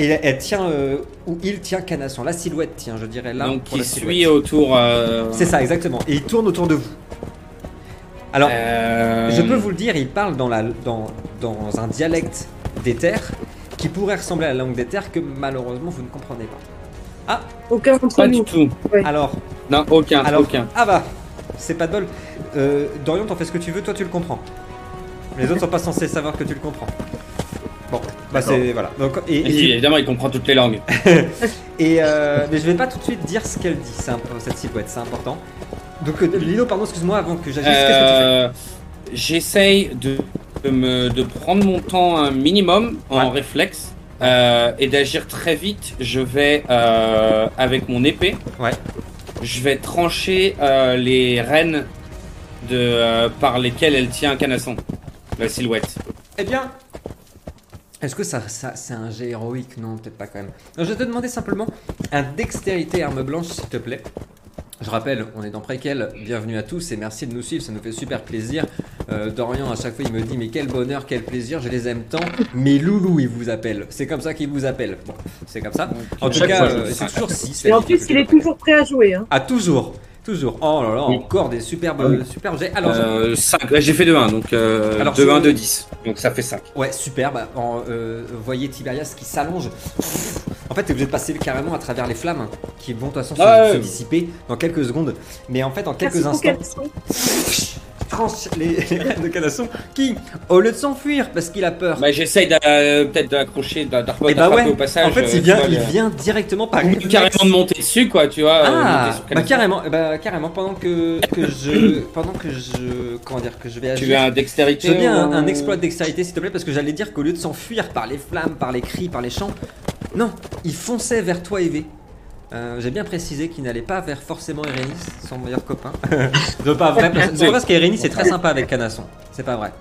Et elle, elle tient euh, ou il tient Canasson. La silhouette tient, je dirais là. Donc silhouette. suit autour. euh, C'est ça exactement. Et il tourne autour de vous. Alors. euh, Je peux vous le dire, il parle dans, la, dans, dans un dialecte des terres qui pourrait ressembler à la langue des terres que malheureusement vous ne comprenez pas. Aucun d'entre Pas du nous. tout. Alors, Non, aucun. alors aucun. ah bah, c'est pas de bol. Euh, Dorian, t'en fais ce que tu veux, toi tu le comprends. Les autres sont pas censés savoir que tu le comprends. Bon, bah D'accord. c'est voilà. Donc, et, Et si, évidemment, il comprend toutes les langues. et, euh, mais je vais pas tout de suite dire ce qu'elle dit, c'est cette silhouette, c'est important. Donc euh, Lino, pardon, excuse-moi avant que j'agisse. Qu'est-ce que tu fais? Euh, J'essaye de, de me, de prendre mon temps un minimum en Ouais. réflexe euh, et d'agir très vite. Je vais, euh, avec mon épée, Ouais. je vais trancher euh, les rênes de, euh, par lesquelles elle tient un canasson, la silhouette. Eh bien, est-ce que ça, ça c'est un jet héroïque? Non, peut-être pas quand même. Non, je vais te demander simplement un dextérité arme blanche, s'il te plaît. Je rappelle, on est dans Préquel, bienvenue à tous et merci de nous suivre, ça nous fait super plaisir. Euh, Dorian, à chaque fois, il me dit Mais quel bonheur, quel plaisir, je les aime tant. Mais Loulou, il vous appelle. C'est comme ça qu'il vous appelle. Bon, c'est comme ça. En tout cas, euh, je- c'est toujours 6. Et en plus, il est toujours prêt à jouer. Hein. Ah, toujours Toujours. Oh là là, Oui. encore des superbes, Ah oui. superbes jets. Alors, je- Euh, 5. J'ai fait 2-1, donc euh, Alors, 2-1, je- 2-10. Donc ça fait 5. Ouais, super. Bah, en, euh, voyez Tiberias qui s'allonge. En fait, t'es obligé de passer carrément à travers les flammes qui vont de toute façon se, Ah ouais. se dissiper dans quelques secondes. Mais en fait, en quelques Merci instants, tranche les, les de Canasson qui, au lieu de s'enfuir parce qu'il a peur, Bah, J'essaye d'a- euh, peut-être d'accrocher, d'a- d'attraper et bah ouais, au passage. en fait, euh, il vient, tu vois, il vient directement par Ou carrément de monter dessus, quoi, tu vois. euh, Ah, bah carrément, eh bah carrément. Pendant que, que je, pendant que je, comment dire, que je vais Tu agir. veux un dextérité Je veux bien un, un exploit de dextérité s'il te plaît parce que j'allais dire qu'au lieu de s'enfuir par les flammes, par les cris, par les chants, non, il fonçait vers toi Eve. Euh, J'ai bien précisé qu'il n'allait pas vers forcément Erénis, son meilleur copain. de pas vrai, parce, c'est pas parce qu'Erénis est très sympa avec Canasson, c'est pas vrai.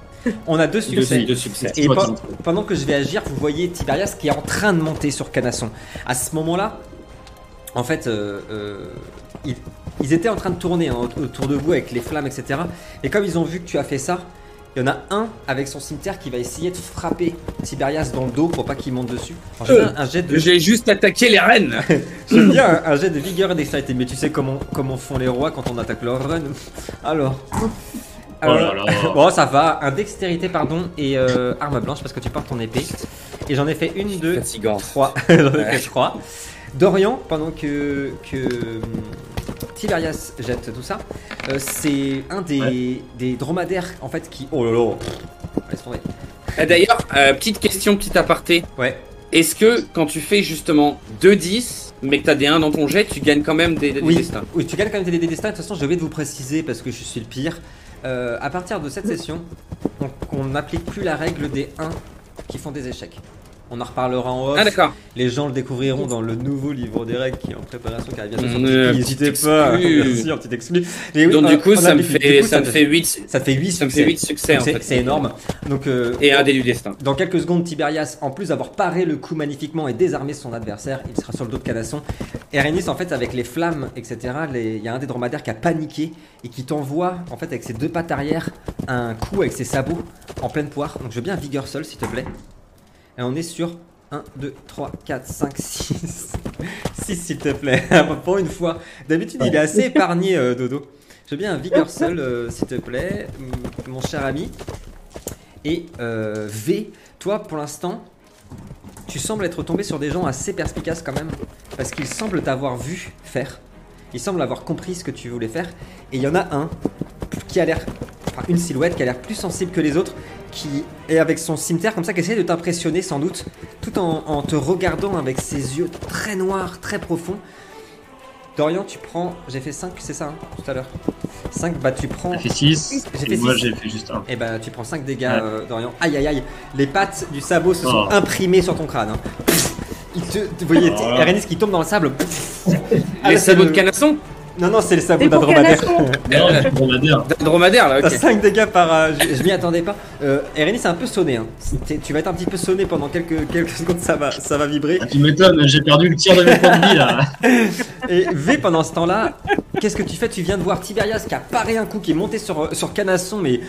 On a deux de, succès. de succès Et pe- pendant que je vais agir, vous voyez Tiberias qui est en train de monter sur Canasson. À ce moment-là, en fait, euh, euh, ils, ils étaient en train de tourner hein, aut- autour de vous avec les flammes, etc. Et comme ils ont vu que tu as fait ça, il y en a un avec son cimetière qui va essayer de frapper Tiberias dans le dos pour pas qu'il monte dessus. Veux bien un jet de, J'ai juste attaqué les rennes je veux bien un, un jet de vigueur et d'extérité, mais tu sais comment, comment font les rois quand on attaque leur run. Alors. Oh là là. bon, ça va. Un dextérité, pardon, et euh, arme blanche parce que tu portes ton épée. Et j'en ai fait une, deux, trois. j'en ai Ouais. fait trois. Dorian, pendant que, que Tiberias jette tout ça, euh, c'est un des, des dromadaires en fait qui. Oh là là Laisse tomber. D'ailleurs, euh, petite question, petit aparté. Ouais. Est-ce que quand tu fais justement 2-10, mais que t'as des 1 dans ton jet, tu gagnes quand même des, des Oui, destins? Oui, tu gagnes quand même tes dés de toute façon, j'ai oublié de vous préciser parce que je suis le pire. Euh, à partir de cette session, on on n'applique plus la règle des 1 qui font des échecs. On en reparlera en off. Ah d'accord. Les gens le découvriront dans le nouveau livre des règles qui est en préparation, qui arrive bientôt sur Tipeee. petite N'hésitez pas, exclu. Mais oui, Donc on- du coup, ça me fait, du coup, ça me fait 8, ça te fait 8 ça me fait 8 succès en C'est fait. c'est énorme. Donc, euh, Et un dé du destin. dans quelques secondes, Tiberias, en plus d'avoir paré le coup magnifiquement et désarmé son adversaire, il sera sur le dos de Canasson. Erenis, en fait, avec les flammes, etc., les- il y a un des dromadaires qui a paniqué et qui t'envoie, en fait, avec ses deux pattes arrière, un coup avec ses sabots en pleine poire. Donc, je veux bien un vigueur seul, s'il te plaît. Et on est sur 1, 2, 3, 4, 5, 6. 6 s'il te plaît. Pour une fois. D'habitude, il est assez épargné, euh, Dodo. Je veux bien un vigueur seul, euh, s'il te plaît, mon cher ami. Et euh, V, toi, pour l'instant, tu sembles être tombé sur des gens assez perspicaces quand même. Parce qu'ils semblent t'avoir vu faire. Ils semblent avoir compris ce que tu voulais faire. Et il y en a un qui a l'air. Enfin, une silhouette qui a l'air plus sensible que les autres. Qui est avec son cimetière comme ça, qui essaie de t'impressionner sans doute. Tout en te regardant avec ses yeux très noirs, très profonds. Dorian, tu prends. J'ai fait 5, c'est ça, hein, tout à l'heure 5, bah tu prends. J'ai fait 6. J'ai fait moi, j'ai fait juste un. Et bah tu prends 5 dégâts, Ouais. euh, Dorian. Aïe aïe aïe, les pattes du sabot se sont Oh. imprimées sur ton crâne. hein. Il te, vous voyez, Oh. Qui tombe dans le sable. Ah, Les c'est sabots le- de canasson? Non, non, c'est le sabot C'est d'un dromadaire. C'est dromadaire. D'un dromadaire là, T'as ok. 5 dégâts par. euh, je je m'y attendais pas. Euh, Erenis est un peu sonné. Hein. Tu vas être un petit peu sonné pendant quelques, quelques secondes, ça va, ça va vibrer. Ah, tu m'étonnes, j'ai perdu le tiers de mes points de vie là. Et V, pendant ce temps-là, qu'est-ce que tu fais? Tu viens de voir Tiberias qui a paré un coup, qui est monté sur, sur Canasson, mais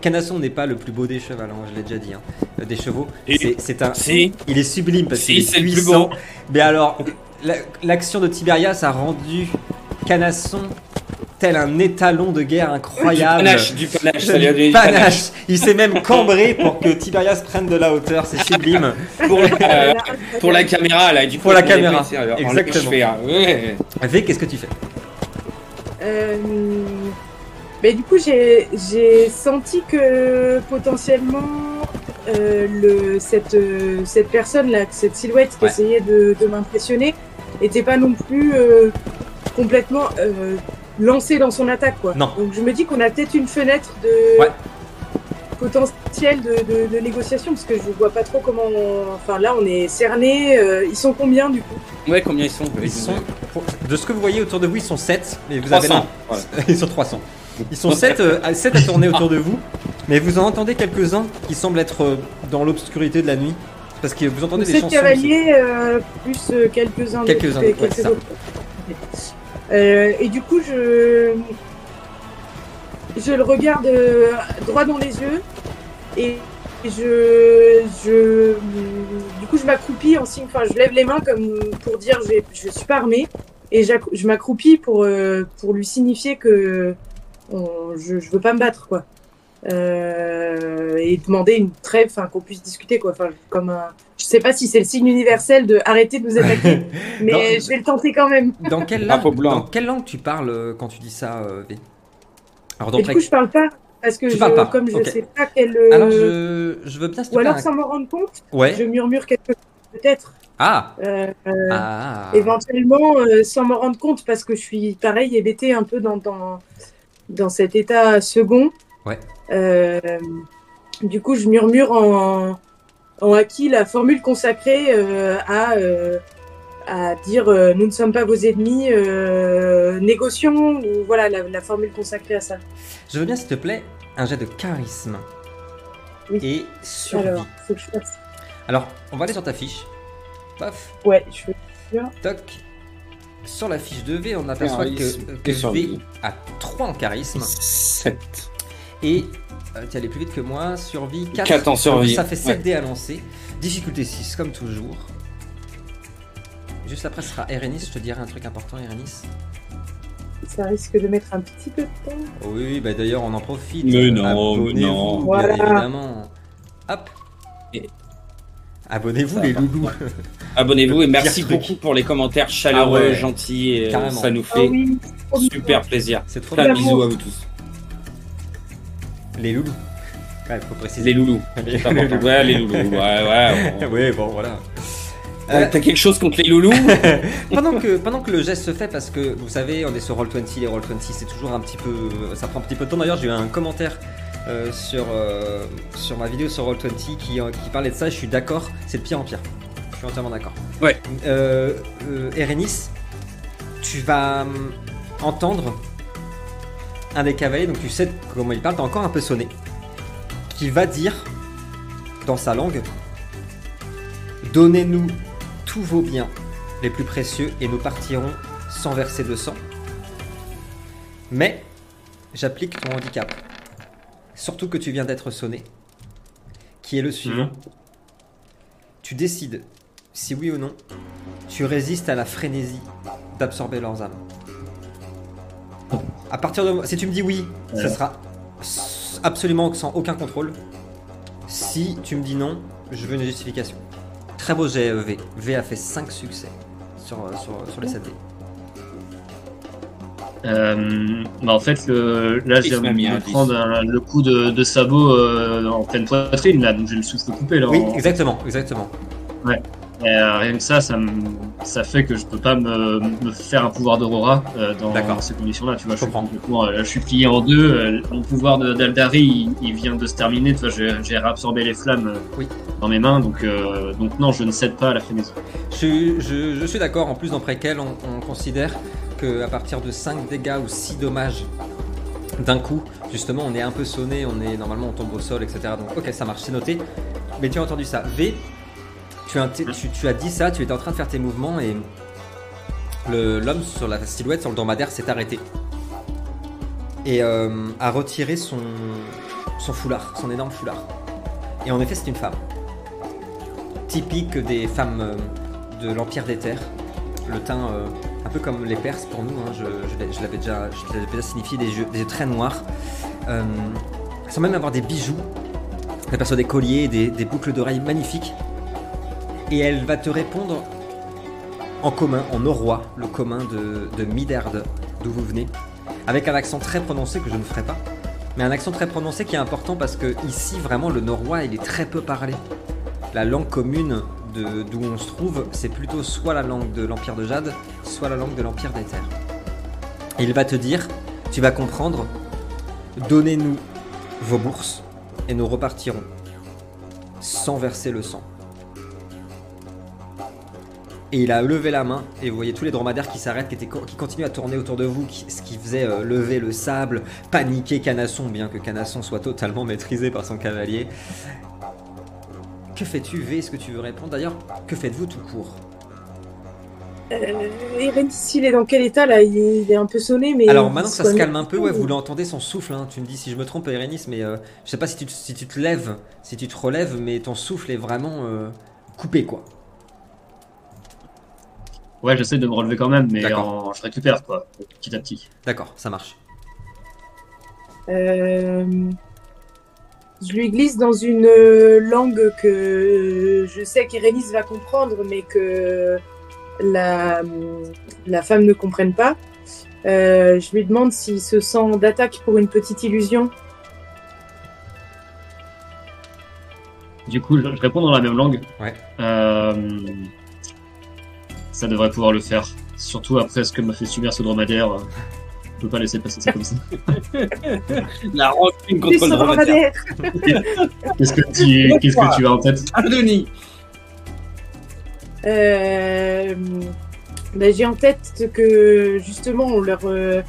Canasson n'est pas le plus beau des chevaux, hein, je l'ai déjà dit, hein, euh, des chevaux. C'est- C'est un. Si, Il est sublime parce Si, qu'il est c'est le plus puissant. beau. Mais alors, la- l'action de Tiberias a rendu Canasson tel un étalon de guerre du incroyable. panache, du panache, a donné Du du panache. Il s'est même cambré pour que Tiberias prenne de la hauteur, c'est sublime. Pour, euh, pour la caméra là, du coup, Pour la caméra, exactement. je fais, hein, ouais. V, qu'est-ce que tu fais? Euh, mais du coup, j'ai senti que potentiellement euh, le, cette, euh, cette personne-là, cette silhouette qui Ouais. essayait de, de m'impressionner, était pas non plus euh, complètement euh, lancée dans son attaque. Quoi. Non. Donc je me dis qu'on a peut-être une fenêtre de Ouais. potentiel de, de, de négociation parce que je vois pas trop comment. on- Enfin là, on est cerné. ils sont combien du coup? Ouais, combien ils sont? Ils sont, de ce que vous voyez autour de vous, ils sont 7, mais vous avez 300. Voilà. Ils sont 300. Ils sont 7, à 7 à tourner autour de vous, mais vous en entendez quelques-uns qui semblent être euh, dans l'obscurité de la nuit. Parce que vous entendez des chansons. cavaliers euh, plus euh, quelques-uns Quelques-uns ouais, quelques autres. Euh, et du coup, je je le regarde euh, droit dans les yeux et je je du coup je m'accroupis en signe. Enfin, je lève les mains comme pour dire je je suis pas armée et je m'accroupis pour euh, pour lui signifier que je je veux pas me battre quoi. Euh, et demander une trêve, enfin qu'on puisse discuter quoi. Enfin, comme un, je sais pas si c'est le signe universel de arrêter de nous attaquer, mais je vais le tenter quand même. Dans quelle, Drapeau langue, dans quelle tu parles euh, quand tu dis ça, euh, V Alors, Et donc, du coup, je parle pas parce que je, pas, comme je sais pas quel. euh, alors je, je veux bien Ou alors sans m'en rendre compte, Ouais. je murmure quelque chose peut-être. Ah, Euh, ah. Éventuellement, euh, sans m'en rendre compte, parce que je suis pareil hébété un peu dans, dans, dans cet état second. Ouais. Euh, du coup, je murmure en, en acquis la formule consacrée euh, à, euh, à dire euh, nous ne sommes pas vos ennemis, euh, négocions, ou voilà la, la formule consacrée à ça. Je veux bien s'il te plaît un jet de charisme. Oui. Et survie. Alors, faut que je fasse. Alors, on va aller sur ta fiche. Paf, Ouais, je fais. toc. Sur la fiche de V, on aperçoit que, que V a 3 en charisme. 7. Et euh, tu es allé plus vite que moi, survie 4. Quatre en survie. Ça fait 7 Ouais. dés à lancer. Difficulté 6, comme toujours. Juste après, ce sera Erenis. Je te dirai un truc important, Erenis. Ça risque de mettre un petit peu de temps. Oui, bah d'ailleurs, on en profite. Mais non, mais Abonnez-vous, non. bien Voilà. évidemment. Hop. Et- Abonnez-vous, les loulous. Abonnez-vous et merci truc. beaucoup pour les commentaires chaleureux, Ah ouais. gentils. et, euh, Carrément. ça nous Ah fait oui, trop super bien. plaisir. C'est trop Plein bien. de bisous à vous tous. Les loulous. Ouais, faut préciser. Les loulous. Les-. Ouais, les loulous. Ouais, ouais. bon. Ouais, bon, voilà. Euh, T'as quelque chose contre les loulous pendant, que, pendant que le geste se fait, parce que vous savez, on est sur Roll20, les Roll20 c'est toujours un petit peu. Ça prend un petit peu de temps. D'ailleurs, j'ai eu un commentaire euh, sur, euh, sur ma vidéo sur Roll20 qui, euh, qui parlait de ça. Je suis d'accord, c'est de pire en pire. Je suis entièrement d'accord. Ouais. Euh, euh, Erenis, tu vas hum, entendre un des cavaliers, donc tu sais comment il parle, t'as encore un peu sonné, qui va dire dans sa langue Donnez-nous tous vos biens les plus précieux et nous partirons sans verser de sang. Mais j'applique ton handicap. Surtout que tu viens d'être sonné. Qui est le suivant. Mhm. tu décides si oui ou non tu résistes à la frénésie d'absorber leurs âmes. À partir de si tu me dis oui, ça Ouais. sera s- absolument sans aucun contrôle. Si tu me dis non, je veux une justification. Très beau euh, V. V a fait 5 succès sur, euh, sur, sur les 7 dés. Euh, bah en fait, le, là, viens un de 10. prendre un- le coup de, de sabot euh, en pleine poitrine, là, donc j'ai le souffle coupé. Là, Oui, en- exactement, exactement. Et, euh, rien que ça, ça, me- ça fait que je peux pas me, me faire un pouvoir d'Aurora euh, dans ces conditions-là. Tu vois, Je je suis, euh, je suis plié en deux. mon pouvoir d'Aldari, il, il vient de se terminer. Tu vois, j'ai réabsorbé les flammes Oui. dans mes mains, donc, euh, donc non, je ne cède pas à la frénésie. Je, je- je suis d'accord, en plus dans Préquel, on, on considère qu'à partir de 5 dégâts ou 6 dommages d'un coup, justement, on est un peu sonné, on est normalement on tombe au sol, etc. Donc ok, ça marche, c'est noté. Mais tu as entendu ça. V, tu as, dit ça, tu étais en train de faire tes mouvements et l'homme sur la silhouette, sur le dromadaire, s'est arrêté. Et euh, a retiré son, son foulard, son énorme foulard. Et en effet, c'est une femme. Typique des femmes euh, de l'Empire des Terres. Le teint, euh, un peu comme les Perses pour nous, hein, je, l'avais déjà, signifié, des yeux, des très noirs. Sans même avoir des bijoux. On aperçoit des colliers, des, des boucles d'oreilles magnifiques. Et elle va te répondre en commun, en norrois, le commun de, de d'où vous venez, avec un accent très prononcé que je ne ferai pas, mais un accent très prononcé qui est important parce que ici vraiment le norrois il est très peu parlé. La langue commune d'où on se trouve, c'est plutôt soit la langue de l'Empire de Jade, soit la langue de l'Empire des Terres. Il va te dire, tu vas comprendre, donnez-nous vos bourses et nous repartirons sans verser le sang. Et il a levé la main et vous voyez tous les dromadaires qui s'arrêtent, qui, étaient, qui continuent à tourner autour de vous, qui- ce qui faisait euh, lever le sable, paniquer Canasson, bien que Canasson soit totalement maîtrisé par son cavalier. Que fais-tu, V Est-ce que tu veux répondre? D'ailleurs, que faites-vous tout court? Euh, Erenis, il est dans quel état là il est, il est un peu sonné, mais. Alors maintenant que ça se calme un peu, ouais, ou- vous l'entendez son souffle. hein. Tu me dis si je me trompe, Erénis, mais euh, je sais pas si tu, te- si tu te lèves, si tu te relèves, mais ton souffle est vraiment euh, coupé, quoi. Ouais, j'essaie de me relever quand même, mais en- je récupère, quoi, petit à petit. D'accord, ça marche. Euh, je lui glisse dans une langue que je sais qu'Erenis va comprendre, mais que la, la femme ne comprenne pas. Euh, je lui demande s'il se sent d'attaque pour une petite illusion. Du coup, je, je réponds dans la même langue. Ouais. Euh, ça devrait pouvoir le faire. Surtout après ce que m'a fait subir ce dromadaire. euh, Je peux pas laisser passer ça comme ça. La rancune contre le dromadaire. Qu'est-ce que tu, qu'est-ce que tu as en tête? Denis Euh, ben, J'ai en tête que justement, on leur, euh,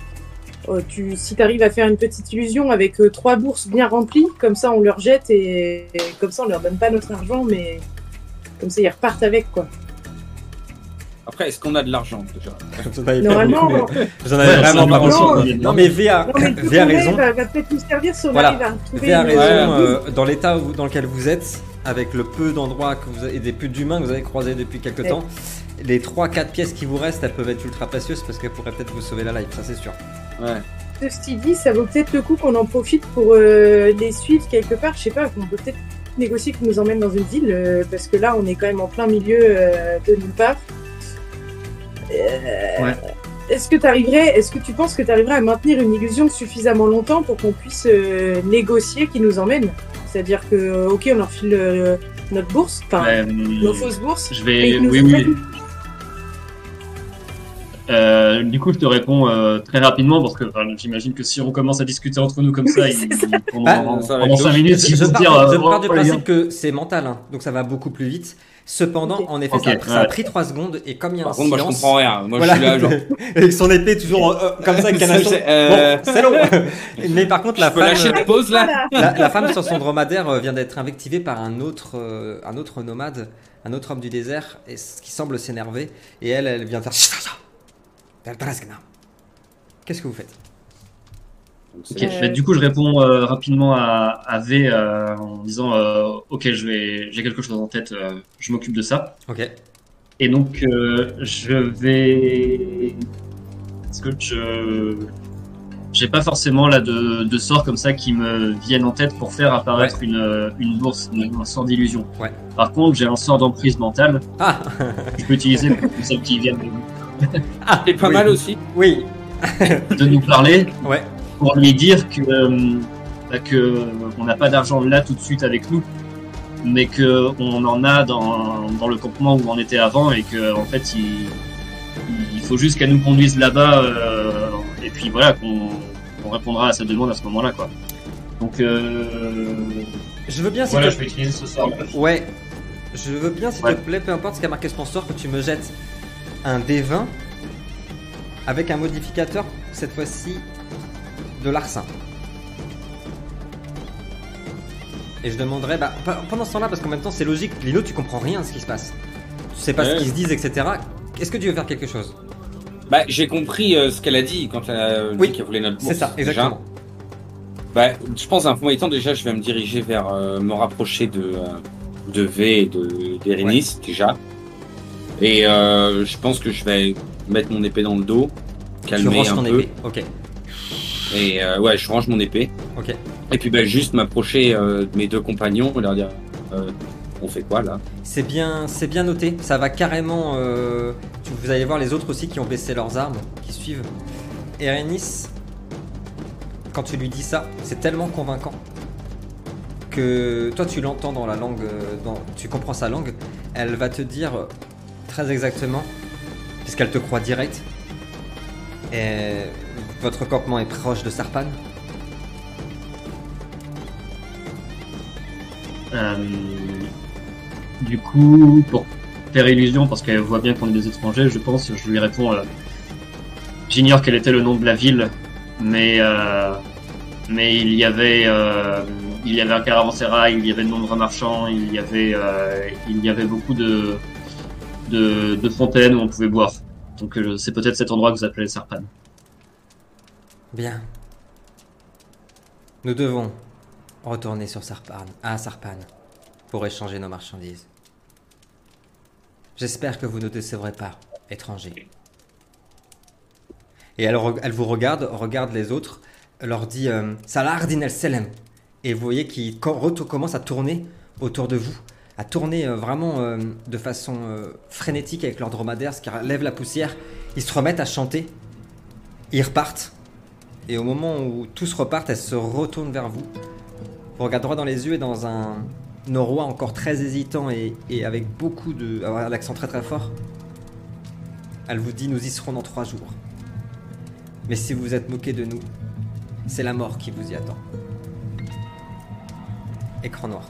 oh, tu, si tu arrives à faire une petite illusion avec euh, trois bourses bien remplies, comme ça on leur jette et, et comme ça on leur donne pas notre argent, mais comme ça ils repartent avec quoi. Après, est-ce qu'on a de l'argent déjà Normalement, J'en avais Ouais, vraiment ça pas conscience. Non, Non mais V a, non, mais le V a tourner raison. va, va peut-être nous servir si on Voilà. arrive à trouver V a une- raison. Ouais. euh, dans l'état où- dans lequel vous êtes, avec le peu d'endroits que vous avez, et des peu d'humains que vous avez croisés depuis quelques Ouais. temps, les 3-4 pièces qui vous restent, elles peuvent être ultra précieuses parce qu'elles pourraient peut-être vous sauver la life, ça c'est sûr. Ouais. Ceci dit, ça vaut peut-être le coup qu'on en profite pour euh, les suivre quelque part. Je sais pas, on peut peut-être négocier qu'ils nous emmènent dans une ville, euh, parce que là, on est quand même en plein milieu euh, de nulle part. Euh, Ouais. Est-ce que tu arriverais, est-ce que tu penses que tu arriverais à maintenir une illusion suffisamment longtemps pour qu'on puisse euh, négocier qu'ils nous emmènent C'est-à-dire que, euh, ok, on leur file euh, notre bourse, enfin Euh, nos fausses bourses. Je vais. Oui, oui. Euh, du coup, je te réponds euh, très rapidement parce que enfin, j'imagine que si on commence à discuter entre nous comme ça, Oui, il- ça. pendant, ça va pendant être 5 chaud. minutes, Je, ils je vont pars, dire. je pars du principe que c'est mental, hein, donc ça va beaucoup plus vite. Cependant, en effet, ça, a- ça a ouais. pris 3 secondes et comme il y a Par un contre, moi, je silence, comprends rien. Moi, voilà, je suis là, genre. avec son épée toujours euh, comme ça, avec canasson. c'est, euh, Bon, c'est long. Mais par contre, la Je peux femme, lâcher la pause là la, la femme sur son dromadaire euh, vient d'être invectivée par un autre, euh, un autre nomade, un autre homme du désert, et ce qui semble s'énerver. Et elle, elle vient faire. Qu'est-ce que vous faites? Donc, Euh, bah, du coup, je réponds euh, rapidement à, à V euh, en disant euh, Ok, je vais, j'ai quelque chose en tête, euh, je m'occupe de ça. Ok. Et donc, euh, je vais. Parce que je. J'ai pas forcément là de, de sorts comme ça qui me viennent en tête pour faire apparaître une, une bourse, une- un sort d'illusion. Ouais. Par contre, j'ai un sort d'emprise mentale Ah je peux utiliser pour celles qui viennent de, C'est pas Oui. mal aussi. Oui. de nous parler Ouais. Pour lui dire que, euh, bah, que on n'a pas d'argent là tout de suite avec nous, mais que on en a dans, dans le campement où on était avant et que en fait il, il faut juste qu'elle nous conduise là-bas euh, et puis voilà qu'on qu'on répondra à sa demande à ce moment-là quoi. Donc euh, Je veux bien, voilà, te je vais utiliser ce sort. Ouais. Je veux bien, s'il Ouais. te plaît, peu importe ce qu'a marqué sort, que tu me jettes un D20 avec un modificateur, cette fois-ci, de larcin. Et je demanderai, bah, pe- pendant ce temps-là, parce qu'en même temps, c'est logique, Lilo, tu comprends rien de ce qui se passe. Tu sais pas ce qu'ils se disent, etc. Est-ce que tu veux faire quelque chose? Bah, j'ai compris euh, ce qu'elle a dit quand elle a Oui, dit qu'elle voulait notre bourse. C'est ça, déjà. exactement. Bah, je pense à un premier temps, déjà, je vais me diriger vers euh, me rapprocher de, euh, de V et de déjà. Et euh, je pense que je vais mettre mon épée dans le dos, Tu calmer ranges un ton peu. épée. Ok, Et euh, ouais, je range mon épée. ok. Et puis, bah, juste m'approcher euh, de mes deux compagnons et leur dire euh, on fait quoi là? C'est bien, c'est bien noté. Ça va carrément. tu- vous allez voir les autres aussi qui ont baissé leurs armes, qui suivent. Erenis, quand tu lui dis ça, c'est tellement convaincant que toi tu l'entends dans la langue, dans, tu comprends sa langue. Elle va te dire très exactement, puisqu'elle te croit direct. Et votre campement est proche de Sarpan. Euh, du coup, pour faire illusion, parce qu'elle voit bien qu'on est des étrangers, je pense, je lui réponds euh, J'ignore quel était le nom de la ville, mais, euh, il y avait. un caravansérail, il y avait de nombreux marchands, il y avait, beaucoup de, de, de fontaines où on pouvait boire. Donc c'est peut-être cet endroit que vous appelez Sarpan. Bien. Nous devons retourner sur Sarpan, à Sarpan, pour échanger nos marchandises. J'espère que vous ne décevrez pas, étrangers. Et elle, elle vous regarde, regarde les autres, leur dit euh, Salah Din el Selem. Et vous voyez qu'il co- retou- commence à tourner autour de vous, à tourner euh, vraiment euh, de façon euh, frénétique avec leur dromadaire, ce qui lève la poussière. Ils se remettent à chanter, ils repartent. Et au moment où tous repartent, elle se retourne vers vous. Vous regardez droit dans les yeux et dans un norois encore très hésitant et, avec beaucoup de. l'accent très très fort. Elle vous dit Nous y serons dans trois jours. Mais si vous êtes moqué de nous, c'est la mort qui vous y attend. Écran noir.